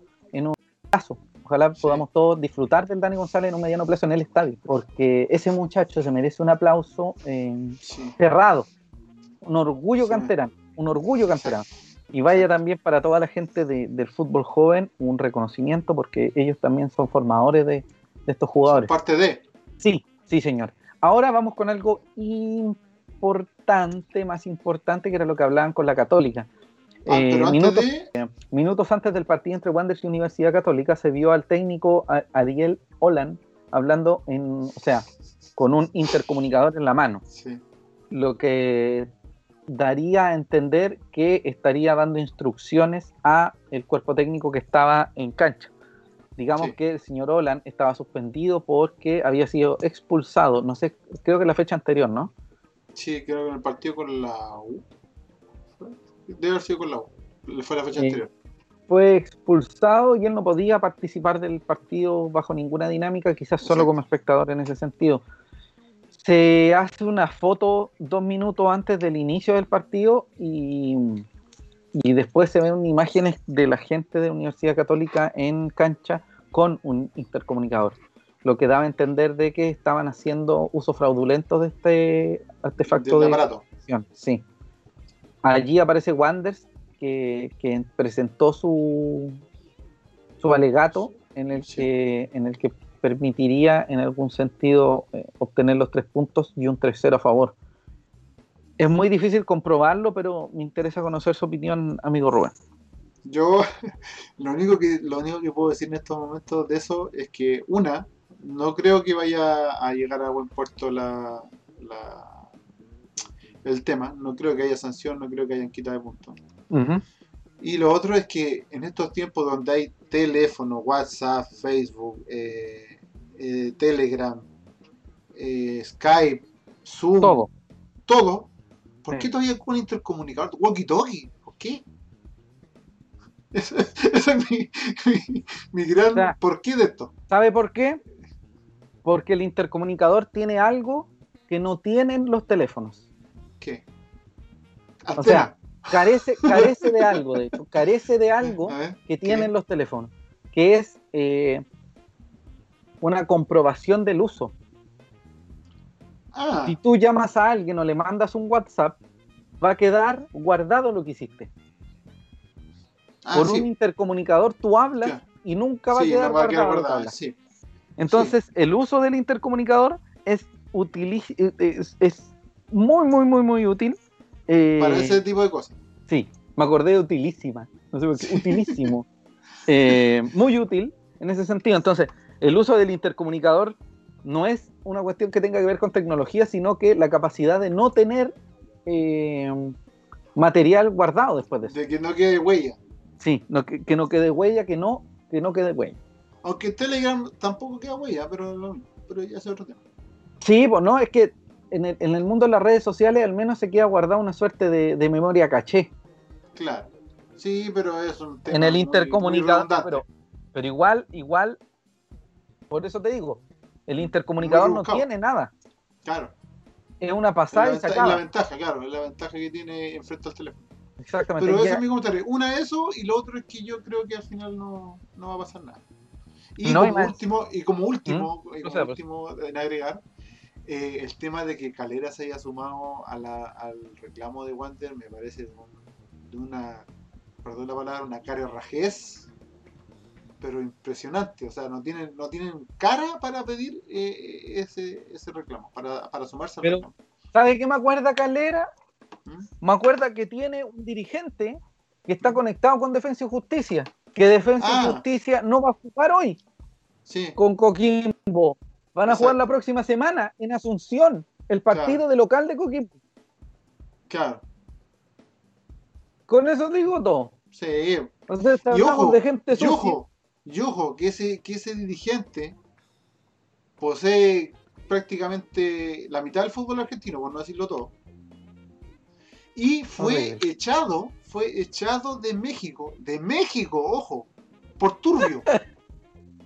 plazo, ojalá Sí. podamos todos disfrutar del Dani González en un mediano plazo en el estadio, porque ese muchacho se merece un aplauso eh, Sí. cerrado, un orgullo canterano, un orgullo canterano. Y vaya también para toda la gente de- del fútbol joven un reconocimiento porque ellos también son formadores de, de estos jugadores. Parte de. Sí, sí, señor. Ahora vamos con algo importante, más importante, que era lo que hablaban con la Católica. Ah, Eh, minutos, de. minutos antes del partido entre Wanderers y Universidad Católica se vio al técnico Ariel Olan hablando en, o sea, con un intercomunicador en la mano Sí, lo que daría a entender que estaría dando instrucciones a el cuerpo técnico que estaba en cancha. Digamos Sí. que el señor Olan estaba suspendido porque había sido expulsado, no sé, creo que la fecha anterior, ¿no? sí, creo que en el partido con la U. Debe haber sido con la U. Fue la fecha Sí. anterior. Fue expulsado y él no podía participar del partido bajo ninguna dinámica, quizás solo Exacto. como espectador en ese sentido. Se hace una foto dos minutos antes del inicio del partido y, y después se ven imágenes de la gente de Universidad Católica en cancha con un intercomunicador. lo que daba a entender de que estaban haciendo uso fraudulento de este artefacto de aparato. Sí. Allí aparece Wanders, que, que presentó su, su alegato en el, Sí. que, en el que permitiría en algún sentido eh, obtener los tres puntos y un 3-0 a favor. Es muy difícil comprobarlo, pero me interesa conocer su opinión, amigo Rubén. Yo lo único que lo único que puedo decir en estos momentos de eso es que una no creo que vaya a llegar a buen puerto la, la- el tema, no creo que haya sanción, no creo que hayan quitado de puntos. Y lo otro es que en estos tiempos donde hay teléfono, WhatsApp, Facebook, eh, eh, Telegram, eh, Skype, Zoom, Todo. todo, ¿por Sí. qué todavía con intercomunicador? Walkie-talkie, ¿por qué? Ese, ese es mi, mi, mi gran O sea, por qué de esto. ¿Sabe por qué? Porque el intercomunicador tiene algo que no tienen los teléfonos. ¿Qué? O sea, carece, carece de algo, de hecho, carece de algo ver, que ¿qué? tienen los teléfonos, que es eh, una comprobación del uso. Ah, Si tú llamas a alguien o le mandas un WhatsApp, va a quedar guardado lo que hiciste. ah, Por sí, un intercomunicador tú hablas y nunca va sí, a quedar no va a quedar guardado sí. Entonces, el uso del intercomunicador es, es muy, muy, muy, muy útil. eh, Para ese tipo de cosas. Sí, me acordé de utilísima. No sé por qué, utilísimo. Eh, muy útil en ese sentido. Entonces, el uso del intercomunicador no es una cuestión que tenga que ver con tecnología, sino que la capacidad de no tener eh, material guardado después de eso. De que no quede huella. Sí, no, que, que no quede huella, que no, que no quede huella. Aunque Telegram tampoco queda huella, pero, pero ya es otro tema. Sí, pues no, es que en el, en el mundo de las redes sociales al menos se queda guardada una suerte de, de memoria caché. Claro. Sí, pero es un tema en el muy- muy intercomunicador, pero, pero igual, igual, por eso te digo, el intercomunicador no tiene nada. Claro. Es una pasada y se es la acaba. ventaja, claro, es la ventaja que tiene enfrente al teléfono. Exactamente. Pero ese es mi comentario. Una eso y lo otro es que yo creo que al final no, no va a pasar nada. Y No, como último, y como último, y O como pues- último en agregar, eh, el tema de que Calera se haya sumado a la- al reclamo de Wander me parece de, un- de una, perdón la palabra, una carerrajez, pero impresionante. O sea, no tienen, no tienen cara para pedir eh, ese, ese reclamo, para, para sumarse al Pero- reclamo. ¿Sabe qué me acuerda Calera? ¿Mm? Me acuerda que tiene un dirigente que está conectado con Defensa y Justicia. Que Defensa y Ah. Justicia no va a jugar hoy Sí, con Coquimbo. Van a jugar la próxima semana en Asunción, el partido Claro. de local de Coquimbo. claro. Con eso digo todo. Sí, Entonces Y ojo, de gente y ojo, y ojo, que ese, que ese dirigente posee prácticamente la mitad del fútbol argentino, por no decirlo todo. Y fue echado, fue echado de México, de México, ojo, por turbio,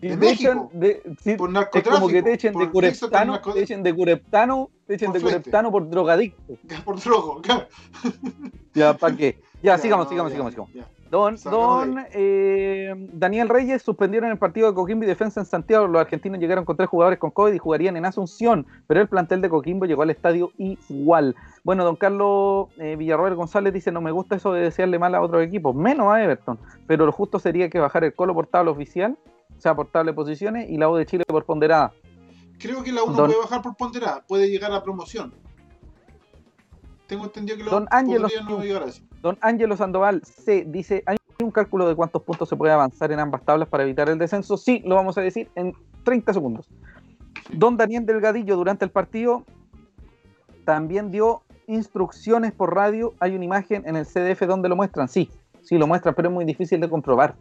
Y de te echan México. de- sí, por es narcotráfico. como que te echen de cureptano, narco- te echen de cureptano, te echen Por de cureptano por drogadicto. por drogo, claro. Ya, ¿para qué? Ya, Ya, sigamos, no, sigamos, ya, sigamos, sigamos. ya. Don, don eh, Daniel Reyes suspendieron el partido de Coquimbo y Defensa en Santiago. Los argentinos llegaron con tres jugadores con COVID y jugarían en Asunción, pero el plantel de Coquimbo llegó al estadio igual. Bueno, don Carlos eh, Villarroel González dice: No me gusta eso de desearle mal a otros equipos, menos a Everton, pero lo justo sería que bajar el colo por tabla oficial, o sea, por tabla de posiciones, y la U de Chile por ponderada. Creo que la uno Don- puede bajar por ponderada, puede llegar a promoción. Tengo entendido que lo Don podría no llegar a eso. Don Ángelo Sandoval C dice: ¿Hay un cálculo de cuántos puntos se puede avanzar en ambas tablas para evitar el descenso? Sí, lo vamos a decir en 30 segundos. Don Daniel Delgadillo durante el partido también dio instrucciones por radio. Hay una imagen en el CDF donde lo muestran. Sí, sí lo muestran, pero es muy difícil de comprobar.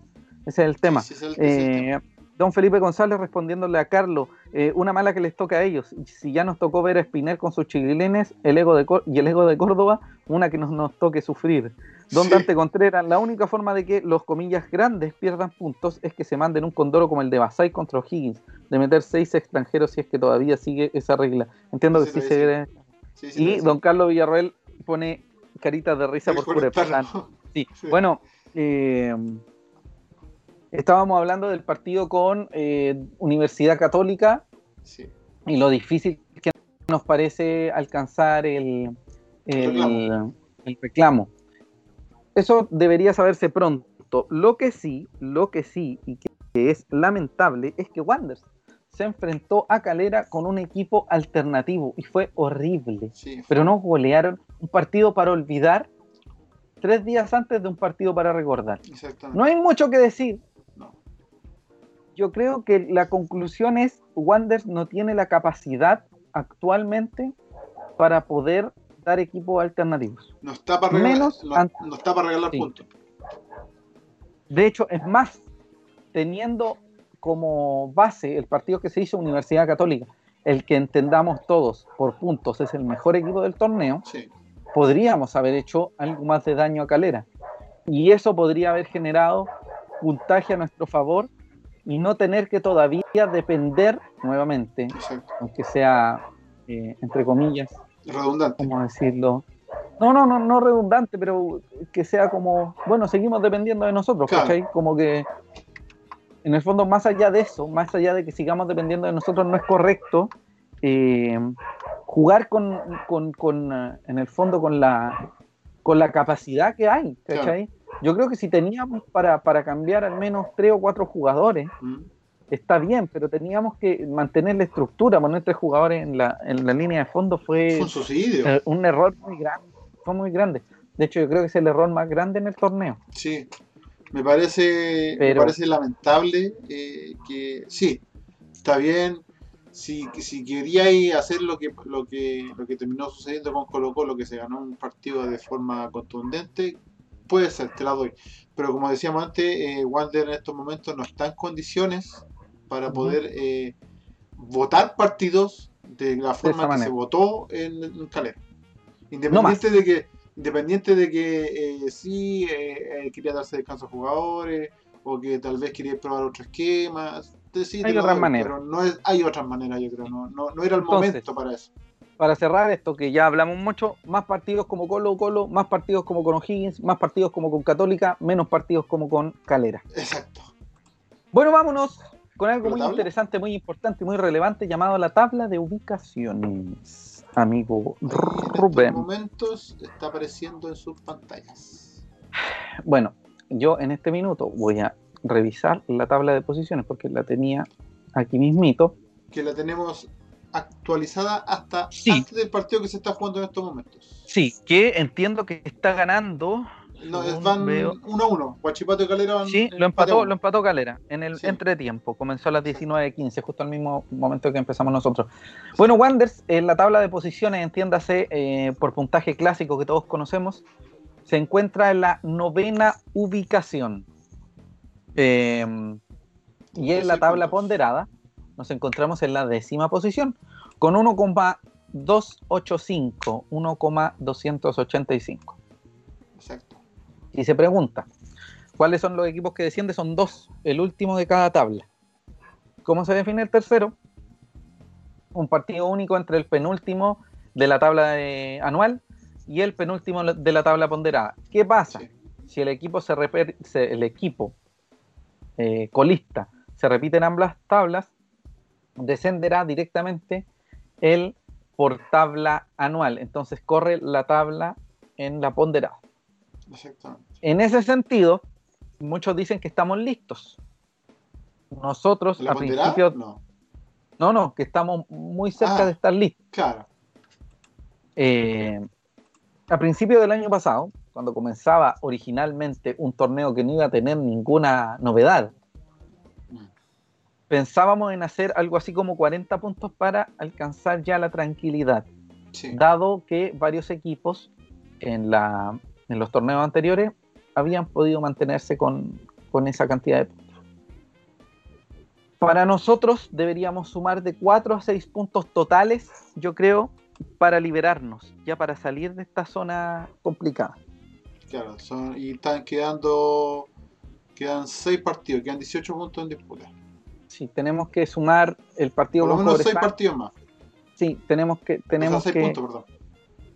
Ese es el tema. Sí, sí, es el-. Eh, don Felipe González respondiéndole a Carlos, eh, una mala que les toca a ellos. Si ya nos tocó ver a Spinel con sus chiquilines el ego de y el ego de Córdoba, una que nos, nos toque sufrir. Don Sí. Dante Contreras, la única forma de que los comillas grandes pierdan puntos es que se manden un condoro como el de Basay contra O'Higgins, de meter seis extranjeros si es que todavía sigue esa regla. Entiendo que Sí, se sí. Y don Carlos Villarroel pone caritas de risa El por. Cureptano. Sí. Sí. Bueno, eh, Estábamos hablando del partido con eh, Universidad Católica Sí. y lo difícil que nos parece alcanzar el, el- Reclamo. el reclamo. Eso debería saberse pronto. Lo que sí, lo que sí, y que es lamentable, es que Wanderers se enfrentó a Calera con un equipo alternativo y fue horrible. Sí, Pero nos golearon un partido para olvidar tres días antes de un partido para recordar. No hay mucho que decir. Yo creo que la conclusión es Wanderers no tiene la capacidad actualmente para poder dar equipos alternativos. No está para regalar, Menos no, an- no está para regalar Sí. puntos. De hecho, es más, teniendo como base el partido que se hizo Universidad Católica, el que entendamos todos por puntos es el mejor equipo del torneo, Sí, podríamos haber hecho algo más de daño a Calera. Y eso podría haber generado puntaje a nuestro favor y no tener que todavía depender nuevamente, exacto. aunque sea, eh, entre comillas, Redundante. ¿cómo decirlo? No, no, no, no redundante, pero que sea como, bueno, seguimos dependiendo de nosotros, Claro. ¿cachai? Como que, en el fondo, más allá de eso, más allá de que sigamos dependiendo de nosotros, no es correcto eh, jugar con, con, con, eh, en el fondo, con la, con la capacidad que hay, ¿cachai? Yo creo que si teníamos para, para cambiar al menos tres o cuatro jugadores, Mm, está bien, pero teníamos que mantener la estructura, poner tres jugadores en la, en la línea de fondo fue Fue un eh, un error muy grande, fue muy grande. De hecho, yo creo que es el error más grande en el torneo. Sí, me parece, Pero- me parece lamentable eh, que sí, está bien. Si, si queríais hacer lo que, lo, que, lo que terminó sucediendo con Colo Colo, que se ganó un partido de forma contundente, puede ser, te la doy. Pero como decíamos antes, eh, Wander en estos momentos no está en condiciones para poder eh, votar partidos de la forma esa que se votó en, en Calera. Independiente de que, independiente de que eh, sí eh, eh, quería darse descanso a jugadores o que tal vez quería probar otro esquema. sí, Hay otras maneras. Pero no es, hay otras maneras, yo creo. No, no, no era el Entonces, momento para eso. Para cerrar esto, que ya hablamos mucho, más partidos como Colo Colo, más partidos como con O'Higgins, más partidos como con Católica, menos partidos como con Calera. Exacto. Bueno, vámonos con algo ¿La muy tabla? interesante, muy importante muy relevante llamado la tabla de ubicaciones. Amigo Ahí en estos Rubén. momentos está apareciendo en sus pantallas. Bueno, yo en este minuto voy a revisar la tabla de posiciones porque la tenía aquí mismito. Que la tenemos actualizada hasta Sí. antes del partido que se está jugando en estos momentos. Sí, que entiendo que está ganando. No, es- van veo. 1 a 1. Guachipato y Calera van Sí, empate lo empató, uno. lo empató Calera en el Sí. entretiempo. Comenzó a las 19.15, justo al mismo momento que empezamos nosotros. Bueno, Wanders, en la tabla de posiciones, entiéndase eh, por puntaje clásico que todos conocemos, se encuentra en la novena ubicación. Eh, y en la 16 tabla puntos. ponderada nos encontramos en la décima posición con 1,285, 1,285. Exacto. Y se pregunta, ¿cuáles son los equipos que descienden? Son dos, el último de cada tabla. ¿Cómo se define el tercero? Un partido único entre el penúltimo de la tabla de- anual y el penúltimo de la tabla ponderada. ¿Qué pasa? Sí. Si el equipo se, repe- se- el equipo eh, colista se repite en ambas tablas, descenderá directamente el por tabla anual. Entonces corre la tabla en la ponderada. Exactamente. En ese sentido, muchos dicen que estamos listos. Nosotros ¿La a principio, No. no, no, que estamos muy cerca Ah. de estar listos. Claro. Eh, a principio del año pasado, cuando comenzaba originalmente un torneo que no iba a tener ninguna novedad. Pensábamos en hacer algo así como 40 puntos para alcanzar ya la tranquilidad, Sí. dado que varios equipos en, la, en los torneos anteriores habían podido mantenerse con, con esa cantidad de puntos. Para nosotros deberíamos sumar de 4 a 6 puntos totales, yo creo, para liberarnos, ya para salir de esta zona complicada. Claro. Son, y están quedando. Quedan 6 partidos, quedan 18 puntos en disputa. Sí, tenemos que sumar el partido Por lo con menos 6 Cobresal. partidos más. Sí, tenemos que, tenemos o sea, 6 que, puntos, perdón.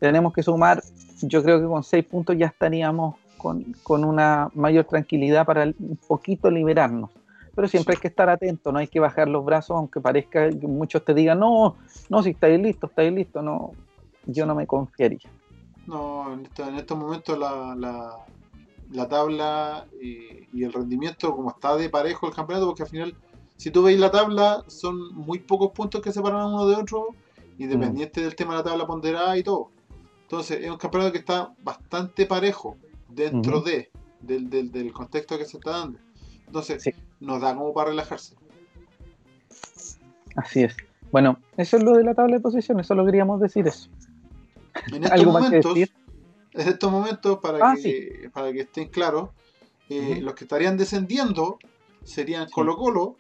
tenemos que sumar, yo creo que con 6 puntos ya estaríamos con, una mayor tranquilidad para un poquito liberarnos. Pero siempre hay que estar atento, no hay que bajar los brazos, aunque parezca que muchos te digan, no, no, si estáis listo, estáis listo, no, yo no me confiaría. No, en, estos momentos la, la, tabla y, el rendimiento, como está de parejo el campeonato, porque al final, si tú veis la tabla, son muy pocos puntos que separan uno de otro, independiente mm. del tema de la tabla ponderada y todo. Entonces, es un campeonato que está bastante parejo dentro de, del, del, contexto que se está dando. Entonces, nos da como para relajarse. Así es. Bueno, eso es lo de la tabla de posiciones, solo queríamos decir eso. En estos momentos, en estos momentos, para, ah, que, para que estén claros, eh, los que estarían descendiendo serían Colo Colo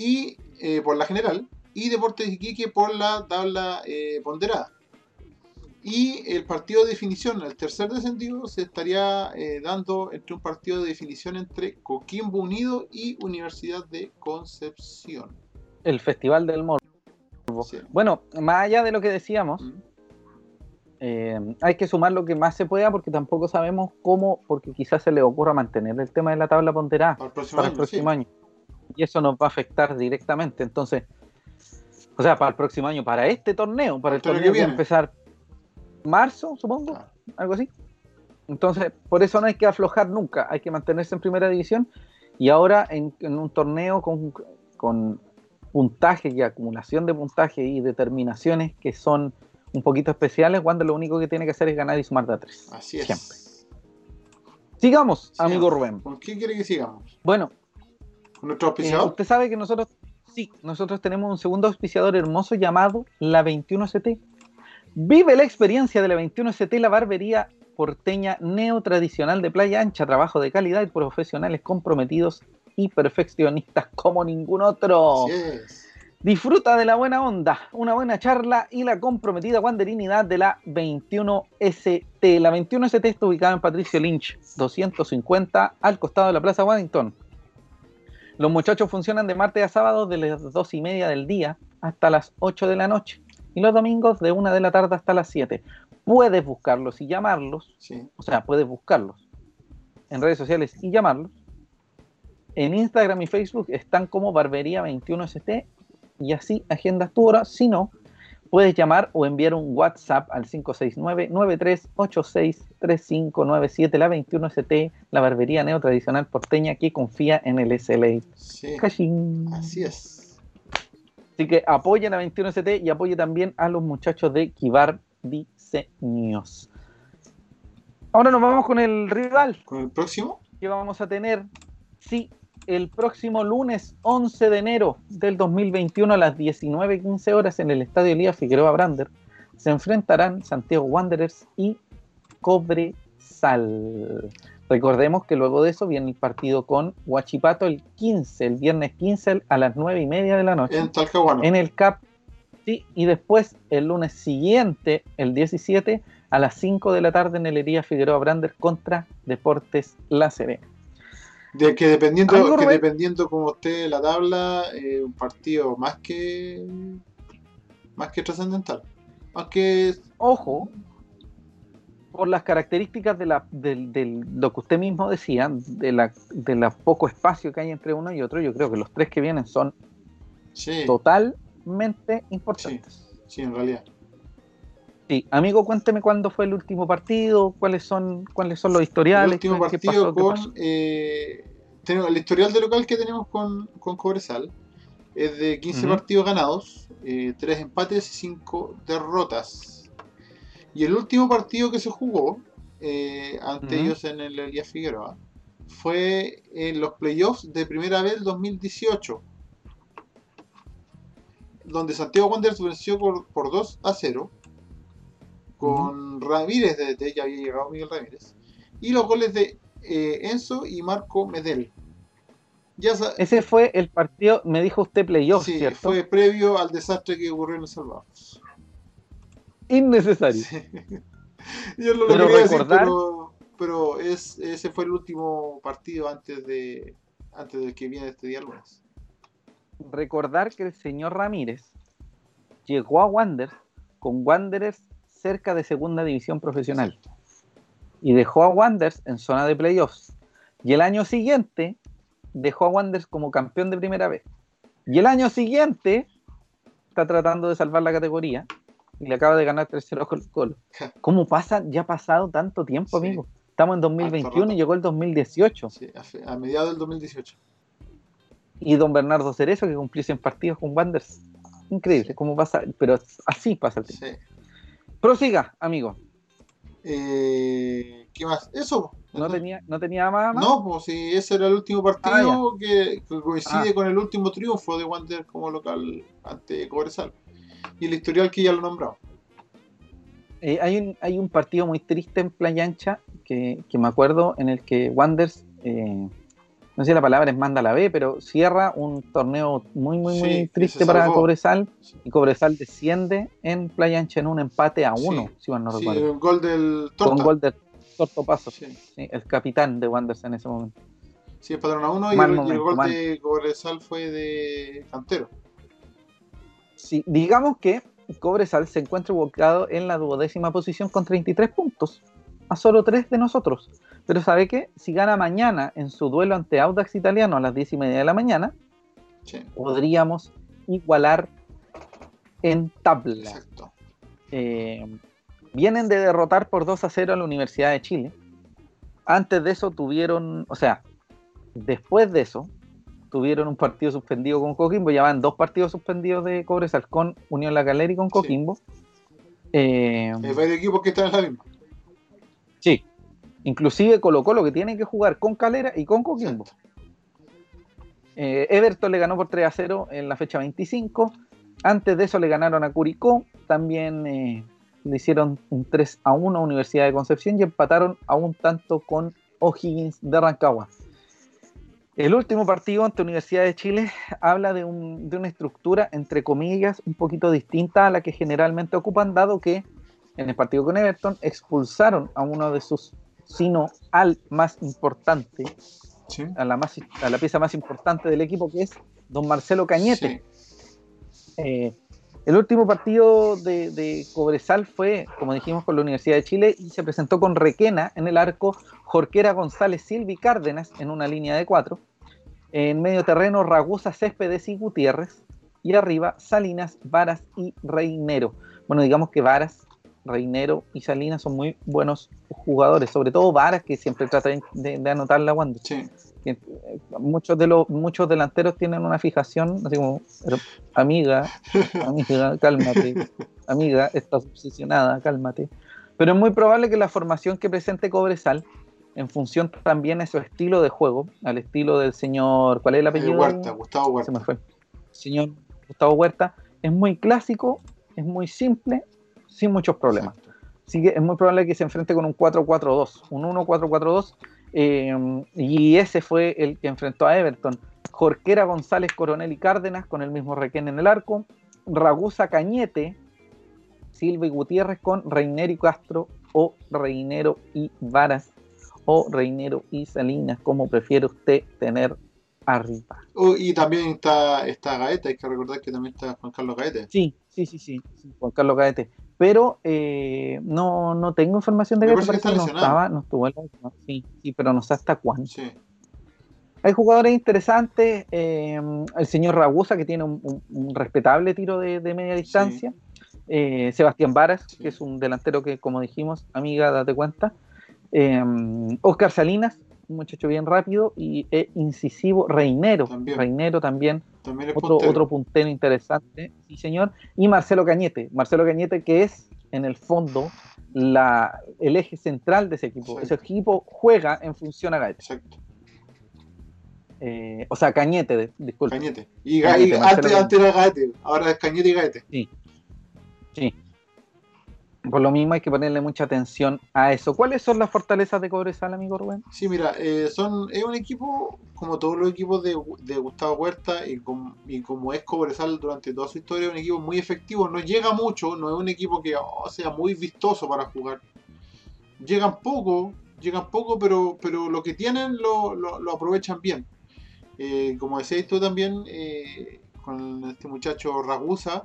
y eh, por la general y Deportes Iquique por la tabla eh, ponderada. Y el partido de definición, el tercer descendido, se estaría eh, dando entre un partido de definición entre Coquimbo Unido y Universidad de Concepción. El Festival del Morbo. Bueno, más allá de lo que decíamos, eh, hay que sumar lo que más se pueda porque tampoco sabemos cómo, porque quizás se le ocurra mantener el tema de la tabla ponderada para el próximo, año, Y eso nos va a afectar directamente. Entonces, o sea, para el próximo año, para este torneo, para el, torneo que viene. empezar marzo, supongo, algo así. Entonces, por eso no hay que aflojar nunca, hay que mantenerse en primera división. Y ahora en, un torneo con, con puntaje y acumulación de puntaje y determinaciones que son un poquito especiales, Wander lo único que tiene que hacer es ganar y sumar de a tres. Así es. Siempre. Sigamos, amigo Rubén. ¿Con qué quiere que sigamos? Bueno. ¿Con nuestro auspiciador? Eh, usted sabe que nosotros, sí, nosotros tenemos un segundo auspiciador hermoso llamado la 21CT. Vive la experiencia de la 21ST, la barbería porteña neotradicional de playa ancha, trabajo de calidad y profesionales comprometidos y perfeccionistas como ningún otro. Disfruta de la buena onda, una buena charla y la comprometida wanderinidad de la 21ST. La 21ST está ubicada en Patricio Lynch, 250, al costado de la Plaza Waddington. Los muchachos funcionan de martes a sábado de las 2 y media del día hasta las 8 de la noche y los domingos de una de la tarde hasta las 7. Puedes buscarlos y llamarlos, o sea, puedes buscarlos en redes sociales y llamarlos. En Instagram y Facebook están como Barbería21ST y así agendas tu hora. Si no, puedes llamar o enviar un WhatsApp al 569-9386-3597, la 21ST, la barbería neotradicional porteña que confía en el SLA. Sí, así es. Así que apoyen a 21ST y apoye también a los muchachos de Kibar Diseños. Ahora nos vamos con el rival. ¿Con el próximo? Que vamos a tener, sí, el próximo lunes 11 de enero del 2021 a las 19.15 horas en el Estadio Elías Figueroa Brander. Se enfrentarán Santiago Wanderers y Cobresal. Recordemos que luego de eso viene el partido con Huachipato el 15, el viernes 15 a las 9 y media de la noche. En Talcahuano. En el CAP. Sí, y después el lunes siguiente, el 17, a las 5 de la tarde en el Hería Figueroa Brander contra Deportes La Serena. De que dependiendo, que dependiendo como esté la tabla, eh, un partido más que más que trascendental. Más que. Ojo, por las características de, la, lo que usted mismo decía, de la, de poco espacio que hay entre uno y otro, yo creo que los tres que vienen son totalmente importantes. Sí, en realidad. Sí, amigo, cuénteme cuándo fue el último partido, cuáles son, cuáles son los historiales. El último partido con eh, el historial de local que tenemos con, con Cobresal es de 15 partidos ganados, eh, 3 empates y 5 derrotas. Y el último partido que se jugó eh, ante ellos en el Elías Figueroa fue en los playoffs de primera vez 2018, donde Santiago Wanderers venció por, 2 a 0 con Ramírez, desde ya había llegado Miguel Ramírez, y los goles de eh, Enzo y Marco Medel. Ese fue el partido, me dijo usted playoff, sí, fue previo al desastre que ocurrió en El Salvador innecesario. Yo lo, pero quería recordar... pero, es, ese fue el último partido antes de antes de que viene este día lunes. Recordar que el señor Ramírez llegó a Wanderers con Wanderers cerca de segunda división profesional. y dejó a Wanderers en zona de playoffs. Y el año siguiente dejó a Wanderers como campeón de primera vez. Y el año siguiente está tratando de salvar la categoría y le acaba de ganar 3-0 Colo Colo. ¿Cómo pasa? Ya ha pasado tanto tiempo, Sí. amigo. Estamos en 2021 y llegó el 2018. Sí, a, a mediados del 2018. Y don Bernardo Cerezo que cumplió 100 partidos con Wanderers. Increíble, cómo pasa, pero así pasa el tiempo. Sí. Prosiga, amigo. Eh, ¿Qué más? Eso. No tenía, no tenía más. más? No, pues sí, ese era el último partido que, que coincide Ah. con el último triunfo de Wander como local ante Cobresal. Y el historial que ya lo nombramos. Eh, hay, un, hay un partido muy triste en Playa Ancha que, que me acuerdo en el que Wanders, eh, no sé si la palabra es manda la B, pero cierra un torneo muy, muy, Sí, muy triste para. Cobresal Sí, y Cobresal desciende en Playa Ancha en un empate a uno, Sí. si mal no recuerdo, el gol del Torta. con gol de Torto Paso, el capitán de Wanders en ese momento. sí, es patrón a uno y el, y el momento, gol mal. de Cobresal fue de Cantero. Sí, digamos que Cobresal se encuentra ubicado en la duodécima posición con 33 puntos, a solo 3 de nosotros. Pero ¿sabe qué? Si gana mañana en su duelo ante Audax Italiano a las 10 y media de la mañana, Sí, podríamos igualar en tabla. exacto. Eh, vienen de derrotar por 2 a 0 a la Universidad de Chile. Antes de eso tuvieron, o sea, después de eso, tuvieron un partido suspendido con Coquimbo. Ya van dos partidos suspendidos de Cobresal con Unión La Calera y con Coquimbo. Eh, Hay varios equipos que están en la misma. Inclusive Colo Colo que tiene que jugar con Calera y con Coquimbo. Eh, Everton le ganó por 3 a 0 en la fecha 25. Antes de eso le ganaron a Curicó. También eh, le hicieron un 3 a 1 a Universidad de Concepción y empataron a un tanto con O'Higgins de Rancagua. El último partido ante Universidad de Chile habla de, un- de una estructura, entre comillas, un poquito distinta a la que generalmente ocupan, dado que en el partido con Everton expulsaron a uno de sus, sino al más importante, Sí. a la, más, a la pieza más importante del equipo, que es don Marcelo Cañete. Sí. Eh, el último partido de, de Cobresal fue, como dijimos, con la Universidad de Chile y se presentó con Requena en el arco, Jorquera González Silvi Cárdenas en una línea de cuatro. En medio terreno, Ragusa Céspedes y Gutiérrez. Y arriba, Salinas, Varas y Reinero. Bueno, digamos que Varas, Reinero y Salinas son muy buenos jugadores, sobre todo Varas, que siempre trata de, de- anotar la Wander Sí. eh, muchos de los muchos delanteros tienen una fijación así como "Pero, amiga amiga cálmate amiga estás obsesionada cálmate pero es muy probable que la formación que presente Cobresal en función también a su estilo de juego al estilo del señor ¿cuál es el Eh, apellido? Huerta, Gustavo se Huerta. me fue señor Gustavo Huerta es muy clásico es muy simple sin muchos problemas Exacto. Así que es muy probable que se enfrente con un 4-4-2, un 1-4-4-2. eh, y ese fue el que enfrentó a Everton. Jorquera González, Coronel y Cárdenas con el mismo Requén en el arco. Ragusa Cañete, Silva y Gutiérrez con Reinero y Castro o Reinero y Varas o Reinero y Salinas, como prefiere usted tener arriba. Oh, y también está, está Gaeta, hay que recordar que también está Juan Carlos Gaete. Sí, sí, sí, sí, sí, Juan Carlos Gaete. Pero eh, no, no tengo información de que está que no estaba, no estuvo en la. Sí, sí, pero no sé hasta cuándo. Sí. Hay jugadores interesantes, eh, el señor Ragusa que tiene un, un- un respetable tiro de, de media distancia, eh, Sebastián Varas, Sí. que es un delantero que, como dijimos, amiga, date cuenta, Oscar Salinas, un muchacho bien rápido y eh, incisivo, Reinero, También. Reinero también, otro, puntero. otro puntero interesante, sí señor, y Marcelo Cañete, Marcelo Cañete que es en el fondo la, el eje central de ese equipo, Sí. ese equipo juega en función a Gaete. Exacto. Eh, o sea, Cañete, disculpe. Cañete. Y, Cañete, y antes, antes era Gaete, ahora es Cañete y Gaete. Sí. Por lo mismo hay que ponerle mucha atención a eso. ¿Cuáles son las fortalezas de Cobresal, amigo Rubén? Sí, mira, eh, son, es un equipo, como todos los equipos de, Gustavo Huerta, y, com- y como es Cobresal durante toda su historia, es un equipo muy efectivo, no llega mucho, no es un equipo que oh, sea muy vistoso para jugar. Llegan poco, llegan poco, pero, pero lo que tienen lo, lo- lo aprovechan bien. Eh, como decías tú también, eh, con este muchacho Ragusa,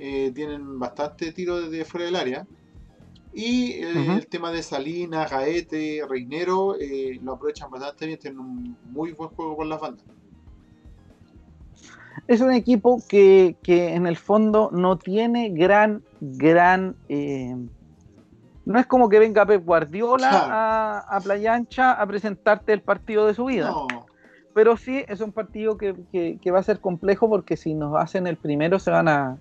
eh, tienen bastante tiro desde fuera del área. Y el tema de Salinas, Gaete, Reinero eh, lo aprovechan bastante bien, tienen un muy buen juego por las bandas. Es un equipo que, que en el fondo no tiene gran, gran... eh, no es como que venga Pep Guardiola Claro. a, a Playa Ancha a presentarte el partido de su vida. No, Pero sí es un partido que, que- que va a ser complejo porque si nos hacen el primero se van a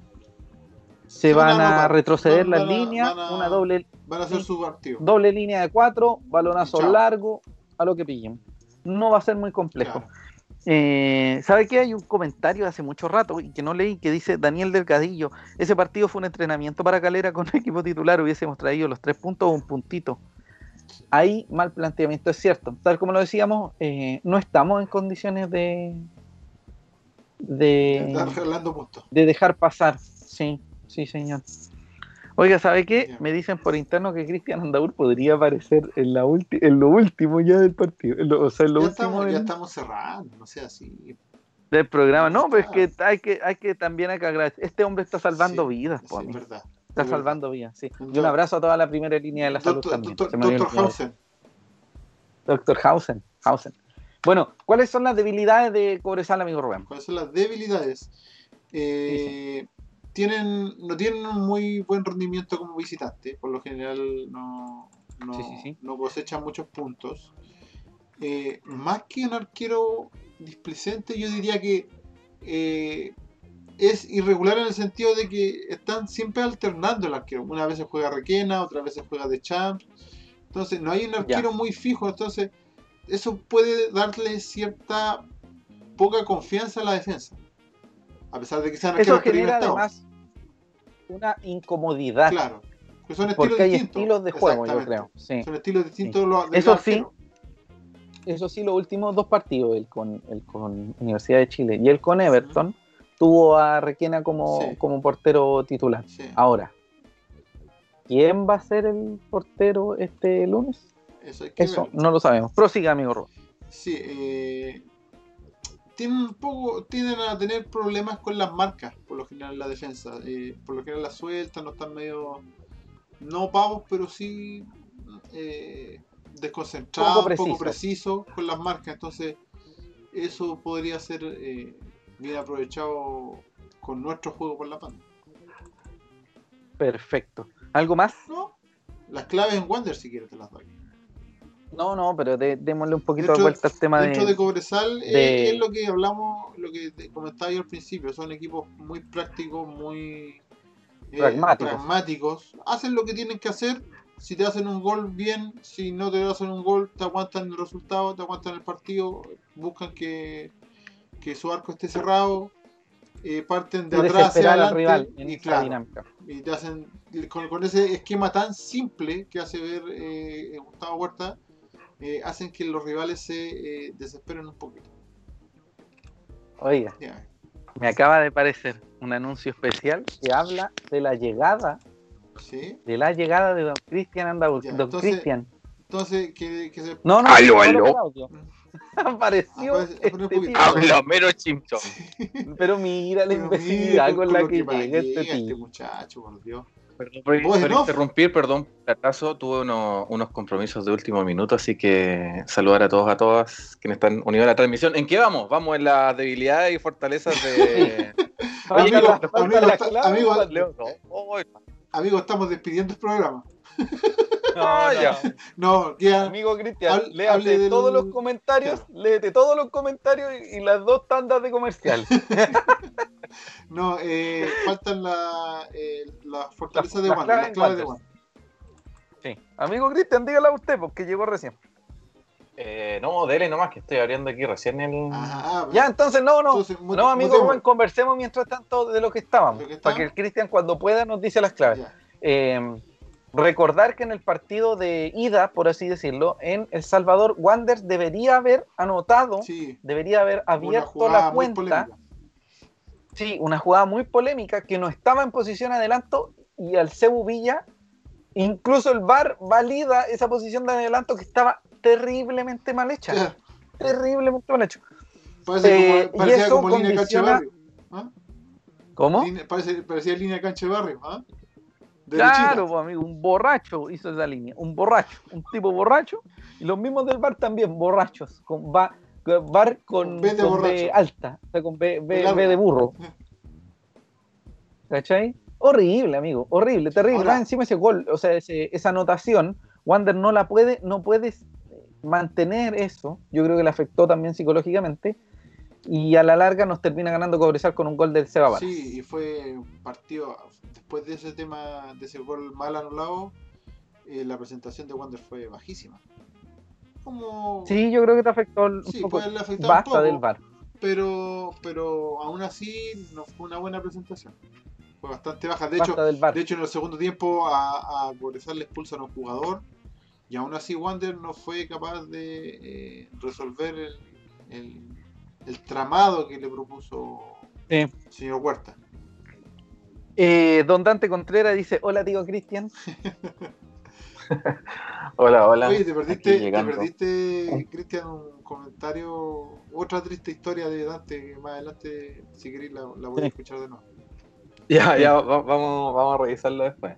se van van a retroceder Van- las van líneas, van a- una doble, van a hacer su partido. doble línea de cuatro, balonazo largo, a lo que pillen. No va a ser muy complejo. Claro. Eh, ¿Sabe qué? Hay un comentario de hace mucho rato y que no leí que dice Daniel Delgadillo. Ese partido fue un entrenamiento para Calera con el equipo titular. Hubiésemos traído los tres puntos o un puntito. Ahí mal planteamiento, es cierto. Tal como lo decíamos, eh, no estamos en condiciones de, de, de dejar pasar. Sí, sí, señor. Oiga, ¿sabe qué? Me dicen por interno que Cristian Andaur podría aparecer en, la en lo último ya del partido. en lo- o sea, en lo Ya último estamos, ya estamos cerrando, no sea así. del programa. No, pero es que hay que, hay que también hay que agradecer. Este hombre está salvando Sí, vidas, sí, po, es amigo. verdad. Está es salvando vidas, sí. Y un abrazo a toda la primera línea de la salud también. doctor. Hausen. Doctor Hausen, Hausen. Bueno, ¿cuáles son las debilidades de Cobresal, amigo Rubén? ¿Cuáles son las debilidades? Eh, tienen, no tienen un muy buen rendimiento como visitante, por lo general no, no, Sí, sí, sí. no cosechan muchos puntos. Eh, más que un arquero displicente, yo diría que eh, es irregular en el sentido de que están siempre alternando el arquero. Una vez se juega Requena, otra vez se juega de Champs. Entonces no hay un arquero muy fijo, entonces eso puede darle cierta poca confianza a la defensa. A pesar de que sean Eso arqueros genera experimentados. además una incomodidad. Claro. Que son estilos porque hay distintos. estilos de juego, yo creo. Sí. Son estilos distintos de los de Eso sí. Eso sí, los últimos dos partidos, el con, el con Universidad de Chile y el con Everton, tuvo a Requena como, Sí. como portero titular. Sí, Ahora, ¿quién va a ser el portero este lunes? eso hay que Eso no lo sabemos. Prosiga, amigo Ro. Sí, eh, tienen un poco, tienden a tener problemas con las marcas, por lo general en la defensa. Eh, por lo general las sueltan, no están medio, no pavos, pero sí eh, desconcentrados, Poco poco precisos. con las marcas. Entonces, eso podría ser eh, bien aprovechado con nuestro juego por la banda. Perfecto. ¿Algo más? ¿No? Las claves en Wander, si quieres, te las doy. No, no, pero de- démosle un poquito de vuelta al tema Dentro de de... Cobresal eh, de- es lo que hablamos, lo que comentaba yo al principio, son equipos muy prácticos, muy eh, Pragmáticos. pragmáticos. Hacen lo que tienen que hacer, si te hacen un gol bien, si no te hacen un gol te aguantan el resultado, te aguantan el partido, buscan que, que su arco esté cerrado, eh, parten de de atrás hacia desesperar al rival adelante en y claro, dinámica. y te hacen con, con ese esquema tan simple que hace ver eh, Gustavo Huerta eh, hacen que los rivales se eh, desesperen un poquito Oiga, me acaba de parecer un anuncio especial que habla de la llegada, ¿sí? de la llegada de don Cristian Andaur. Ya, Don entonces- Cristian. entonces que, que se No, no, Aló, no, aló. Apareció Aparece- este. Habla mero chimchón. Pero mira la imbecilidad con la que va- llega este llega este muchacho por Dios Perdón por, interrumpir, perdón por el atraso. Tuve unos, unos compromisos de último minuto, así que saludar a todos, a todas quienes están unidos a la transmisión. ¿En qué vamos? Vamos en las debilidades y fortalezas de. Amigo, amigo, amigo, amigo estamos despidiendo el programa No, Ah, no. ya. no Amigo Cristian, Hable- léate hable del- todos los comentarios, léete todos los comentarios y, y las dos tandas de comercial. no eh, faltan la, eh, las fortalezas de claves las claves de. Wander Sí. Amigo Cristian, dígala usted, porque llegó recién. Eh, no, dele nomás que estoy abriendo aquí recién el. Ajá, Ya, entonces no, no. Entonces, No, amigo. Rubén, conversemos mientras tanto de lo que estábamos. ¿De lo que Para que el? Cristian cuando pueda nos dice las claves. Ya. Eh, recordar que en el partido de ida, por así decirlo, en El Salvador, Wanderers debería haber anotado, Sí, debería haber abierto la cuenta. Sí, una jugada muy polémica que no estaba en posición adelanto y al Cebu Villa, incluso el VAR valida esa posición de adelanto que estaba terriblemente mal hecha. Terriblemente mal. Parece Eh, como, parecía como línea cancha de barrio. ¿Cómo? Línea- parece- parecía línea cancha de barrio. ¿ah? Claro, pues, amigo, un borracho hizo esa línea, un borracho, un tipo borracho, y los mismos del bar también, borrachos, con bar, bar con, B de con borracho. B alta, o sea, con B, B-. B de burro. ¿Cachai? Horrible, amigo, horrible, terrible. Ahora- encima ese gol, o sea, ese- esa anotación, Wander no la puede, no puedes mantener eso. Yo creo que le afectó también psicológicamente. Y a la larga nos termina ganando Cobresal con un gol del Seba Varas. Sí, y fue un partido. Después de ese tema, de ese gol mal anulado, eh, la presentación de Wander fue bajísima. Como. Sí, yo creo que te afectó un Sí, poco. puede afectar un Basta poco. del VAR. Pero, pero aún así no fue una buena presentación. Fue bastante baja. De hecho, Basta de hecho en el segundo tiempo a, a Cobresal le expulsan a un jugador y aún así Wander no fue capaz de eh, resolver el, el- el tramado que le propuso el señor Huerta. Eh, don Dante Contreras dice: Hola, tío Cristian. Hola, hola. Oye, te perdiste, te perdiste Cristian, un comentario, otra triste historia de Dante que más adelante, si queréis, la, la voy a Sí. escuchar de nuevo. Ya, ya, va- vamos, vamos a revisarlo después.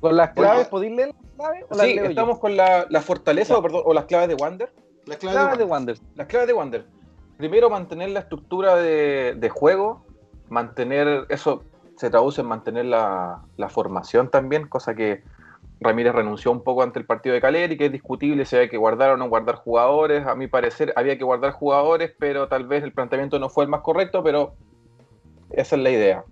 Con las claves, ¿podéis leer las claves? o las Sí, leo yo? estamos con la, la fortaleza o, perdón, o las claves de Wander. La clave Claves de de Wander. Wander. Las claves de Wander. Primero, mantener la estructura de, juego, mantener, eso se traduce en mantener la, la formación también, cosa que Ramírez renunció un poco ante el partido de Caleri, que es discutible si había que guardar o no guardar jugadores. A mi parecer había que guardar jugadores, pero tal vez el planteamiento no fue el más correcto, pero esa es la idea.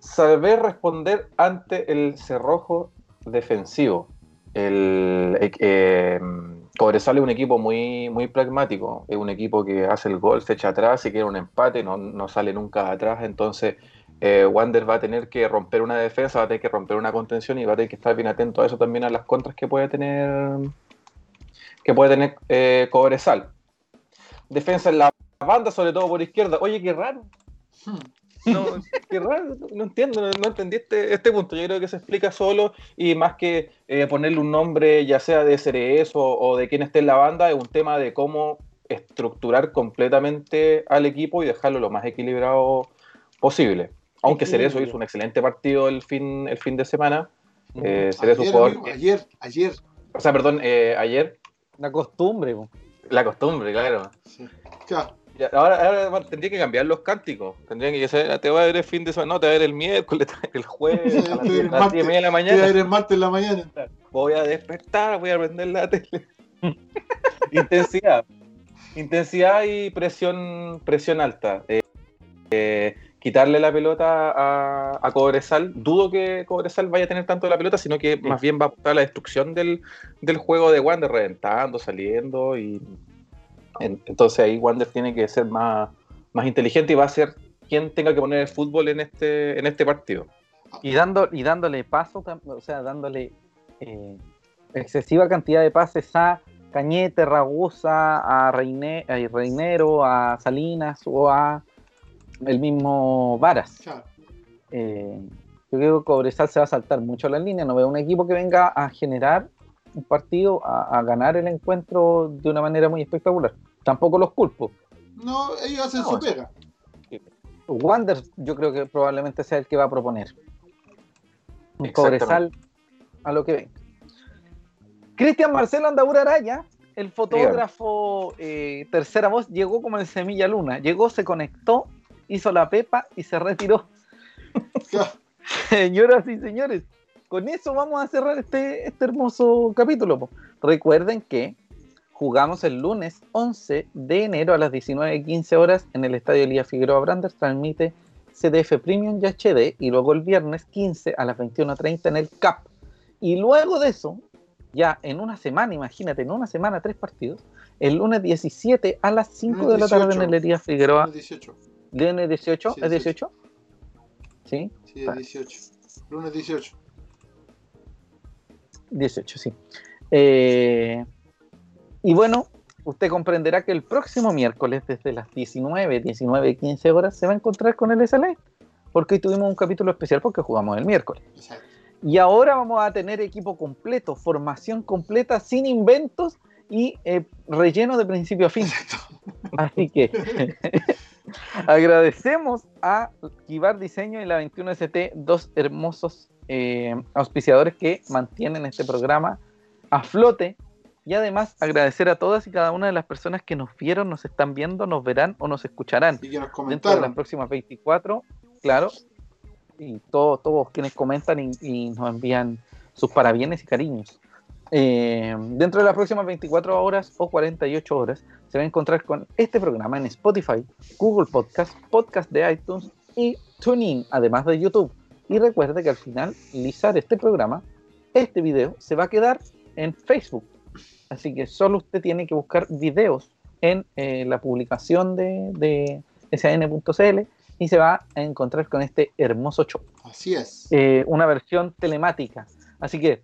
Saber responder ante el cerrojo defensivo. El, eh, eh, Cobresal es un equipo muy, muy pragmático, es un equipo que hace el gol, se echa atrás, si quiere un empate, no, no sale nunca atrás, entonces eh, Wander va a tener que romper una defensa, va a tener que romper una contención y va a tener que estar bien atento a eso también a las contras que puede tener que puede tener eh, Cobresal. Defensa en la banda, sobre todo por izquierda. Oye, qué raro. Hmm. No, qué raro, no entiendo, no, no entendí este, este punto. Yo creo que se explica solo y más que eh, ponerle un nombre, ya sea de Cerezo o, o de quien esté en la banda, es un tema de cómo estructurar completamente al equipo y dejarlo lo más equilibrado posible. Aunque Cerezo hizo un excelente partido el fin, el fin de semana. Eh, Cerezo Ayer, jugador amigo, ayer, ayer. o sea, perdón, eh, ayer, La costumbre, la costumbre, claro. Sí. Claro. Ya, ahora, ahora tendría que cambiar los cánticos. Tendrían que ser, te voy a ver el fin de semana, no, te voy a ver el miércoles, te voy a ver el jueves, a las Te voy a ver 10 el las martes, 10 de la mañana. en la mañana. Voy a despertar, voy a prender la tele. Intensidad. Intensidad y presión, presión alta. Eh, eh, quitarle la pelota a, a Cobresal. Dudo que Cobresal vaya a tener tanto la pelota, sino que más bien va a apuntar a la destrucción del, del juego de Wander, reventando, saliendo. y Entonces ahí Wander tiene que ser más, más inteligente y va a ser quien tenga que poner el fútbol en este, en este partido. Y, dando, y dándole paso, o sea, dándole eh, excesiva cantidad de pases a Cañete, Ragusa, a, Reine- a Reinero, a Salinas o a el mismo Varas. Eh, yo creo que Cobresal se va a saltar mucho la línea. No veo un equipo que venga a generar un partido, a, a ganar el encuentro de una manera muy espectacular. Tampoco los culpo. No, ellos hacen No, su pega. Wander yo creo que probablemente sea el que va a proponer. Un. Cobresal a lo que venga. Cristian Marcelo Andaura Araya, el fotógrafo eh, tercera voz, llegó como en semilla luna. Llegó, se conectó, hizo la pepa y se retiró. Señoras y señores, con eso vamos a cerrar este, este hermoso capítulo. po. Recuerden que jugamos el lunes 11 de enero a las 19.15 horas en el Estadio Elías Figueroa Branders, transmite CDF Premium y HD, y luego el viernes 15 a las 21.30 en el CAP. Y luego de eso, ya en una semana, imagínate, en una semana tres partidos, el lunes 17 a las 5 de la tarde en 18. el Elías Figueroa. Lunes 18. ¿Lunes 18? Sí, ¿Es 18? ¿Sí? Sí, es 18. Lunes 18. 18, sí. Eh, y bueno, usted comprenderá que el próximo miércoles, desde las 19, 19, 15 horas, se va a encontrar con el SLA. Porque hoy tuvimos un capítulo especial porque jugamos el miércoles. Exacto. Y ahora vamos a tener equipo completo, formación completa, sin inventos y eh, relleno de principio a fin. Así que Agradecemos a Kibar Diseño y la 21ST, dos hermosos eh, auspiciadores que mantienen este programa a flote. Y además agradecer a todas y cada una de las personas que nos vieron, nos están viendo, nos verán o nos escucharán. Y que nos Dentro de comentaron. las próximas 24, claro. Y todo- todos quienes comentan y, y nos envían sus parabienes y cariños. Eh, dentro de las próximas 24 horas o 48 horas se va a encontrar con este programa en Spotify, Google Podcast, Podcast de iTunes y TuneIn, además de YouTube. Y recuerde que al finalizar este programa, este video se va a quedar en Facebook. Así que solo usted tiene que buscar videos en eh, la publicación de, de sn.cl y se va a encontrar con este hermoso show Así es. eh, una versión telemática. Así que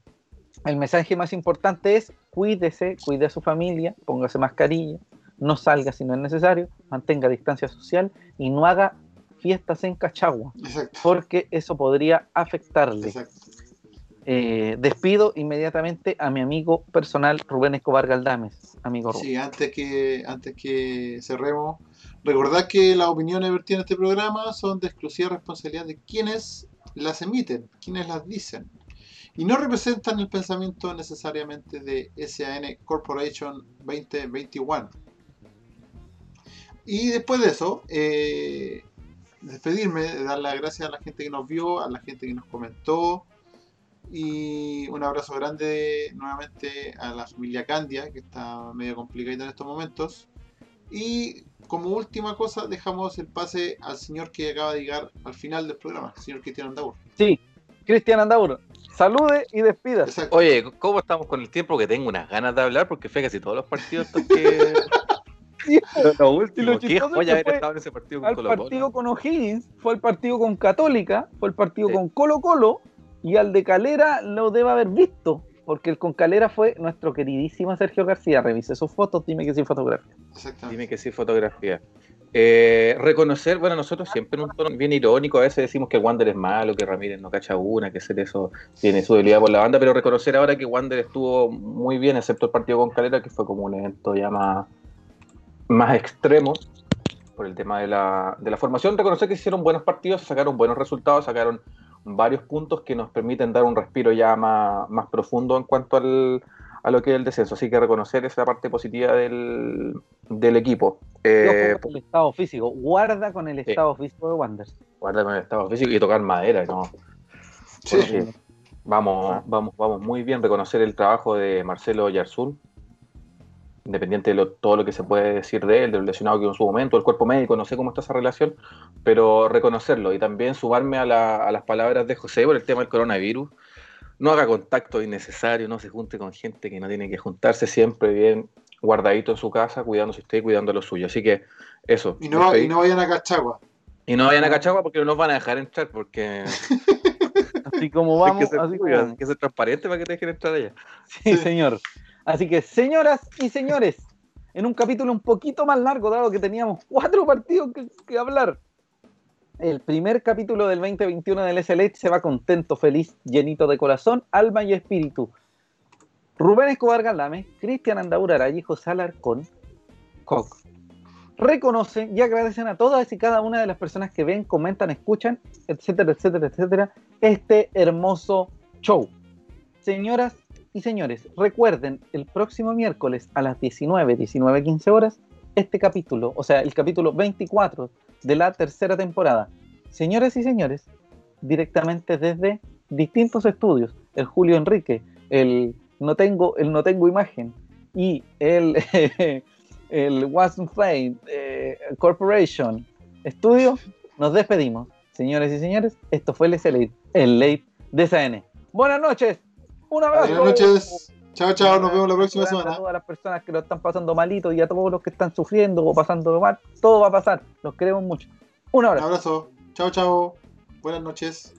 el mensaje más importante es cuídese, cuide a su familia, póngase mascarilla, no salga si no es necesario, mantenga distancia social y no haga fiestas en Cachagua, Exacto. porque eso podría afectarle. Exacto. Eh, despido inmediatamente a mi amigo personal Rubén Escobar Galdames, amigo Rubén. Sí, antes que, antes que cerremos, recordad que las opiniones vertidas en este programa son de exclusiva responsabilidad de quienes las emiten, quienes las dicen, y no representan el pensamiento necesariamente de SAN Corporation 2021. Y después de eso, eh, despedirme, de dar las gracias a la gente que nos vio, a la gente que nos comentó, y un abrazo grande nuevamente a la familia Candia, que está medio complicada en estos momentos. Y como última cosa, dejamos el pase al señor que acaba de llegar al final del programa, el señor Cristian Andaur. Sí, Cristian Andauro, salude y despida. Oye, ¿cómo estamos con el tiempo? Que tengo unas ganas de hablar porque fue casi todos los partidos estos que. Lo último, lo qué joya que haber fue estado en ese partido con al Colo Colo. partido con O'Higgins, fue el partido con Católica, fue el partido Sí. con Colo Colo y al de Calera lo debe haber visto, porque el con Calera fue nuestro queridísimo Sergio García. Revise sus fotos, dime que sí fotografía. Dime que sí, fotografía. Eh, reconocer, bueno, nosotros siempre en un tono bien irónico, a veces decimos que Wander es malo, que Ramírez no cacha una, que ser eso tiene su debilidad por la banda, pero reconocer ahora que Wander estuvo muy bien, excepto el partido con Calera, que fue como un evento ya más, más extremo por el tema de la, de la formación. Reconocer que hicieron buenos partidos, sacaron buenos resultados, sacaron varios puntos que nos permiten dar un respiro ya más, más profundo en cuanto al, a lo que es el descenso. Así que reconocer esa parte positiva del, del equipo. Eh, con el estado físico, guarda con el Sí. estado físico de Wanderers. guarda con el estado físico y tocar madera, ¿no? Sí. Bueno, sí. Vamos, vamos, vamos muy bien. Reconocer el trabajo de Marcelo Yarzún, independiente de lo- todo lo que se puede decir de él, del lesionado que en su momento, el cuerpo médico, no sé cómo está esa relación, pero reconocerlo y también sumarme a, la- a las palabras de José por el tema del coronavirus. No haga contacto innecesario, no se junte con gente que no tiene que juntarse, siempre bien guardadito en su casa, cuidándose usted y cuidando lo suyo. Así que eso. Y no, y no vayan a Cachagua. y no vayan a Cachagua porque no nos van a dejar entrar, porque Así como hay, vamos, que ser, así público, como- hay que ser transparente para que te dejen entrar allá. Sí, señor. Así que, señoras y señores, en un capítulo un poquito más largo, dado que teníamos cuatro partidos que, hablar, el primer capítulo del 2021 del SLH se va contento, feliz, llenito de corazón, alma y espíritu. Rubén Escobar Galdame, Cristian Andaura Araya y José Alarcón, Coc, reconocen y agradecen a todas y cada una de las personas que ven, comentan, escuchan, etcétera, etcétera, etcétera, este hermoso show. Señoras y señores, recuerden el próximo miércoles a las 19, 19, 15 horas, este capítulo, o sea, el capítulo 24 de la tercera temporada. Señoras y señores, directamente desde distintos estudios, el Julio Enrique, el No Tengo, el no tengo Imagen y el, el Wasn't Play eh, Corporation Estudio, nos despedimos. Señores y señores, esto fue el SLate, el late de SAN. Buenas noches, un abrazo. Buenas noches. Chao, chao. Nos vemos la próxima semana. A todas las personas que lo están pasando malito y a todos los que están sufriendo o pasándolo mal, todo va a pasar. Los queremos mucho. Un Un abrazo. abrazo. Chao, chao. Buenas noches.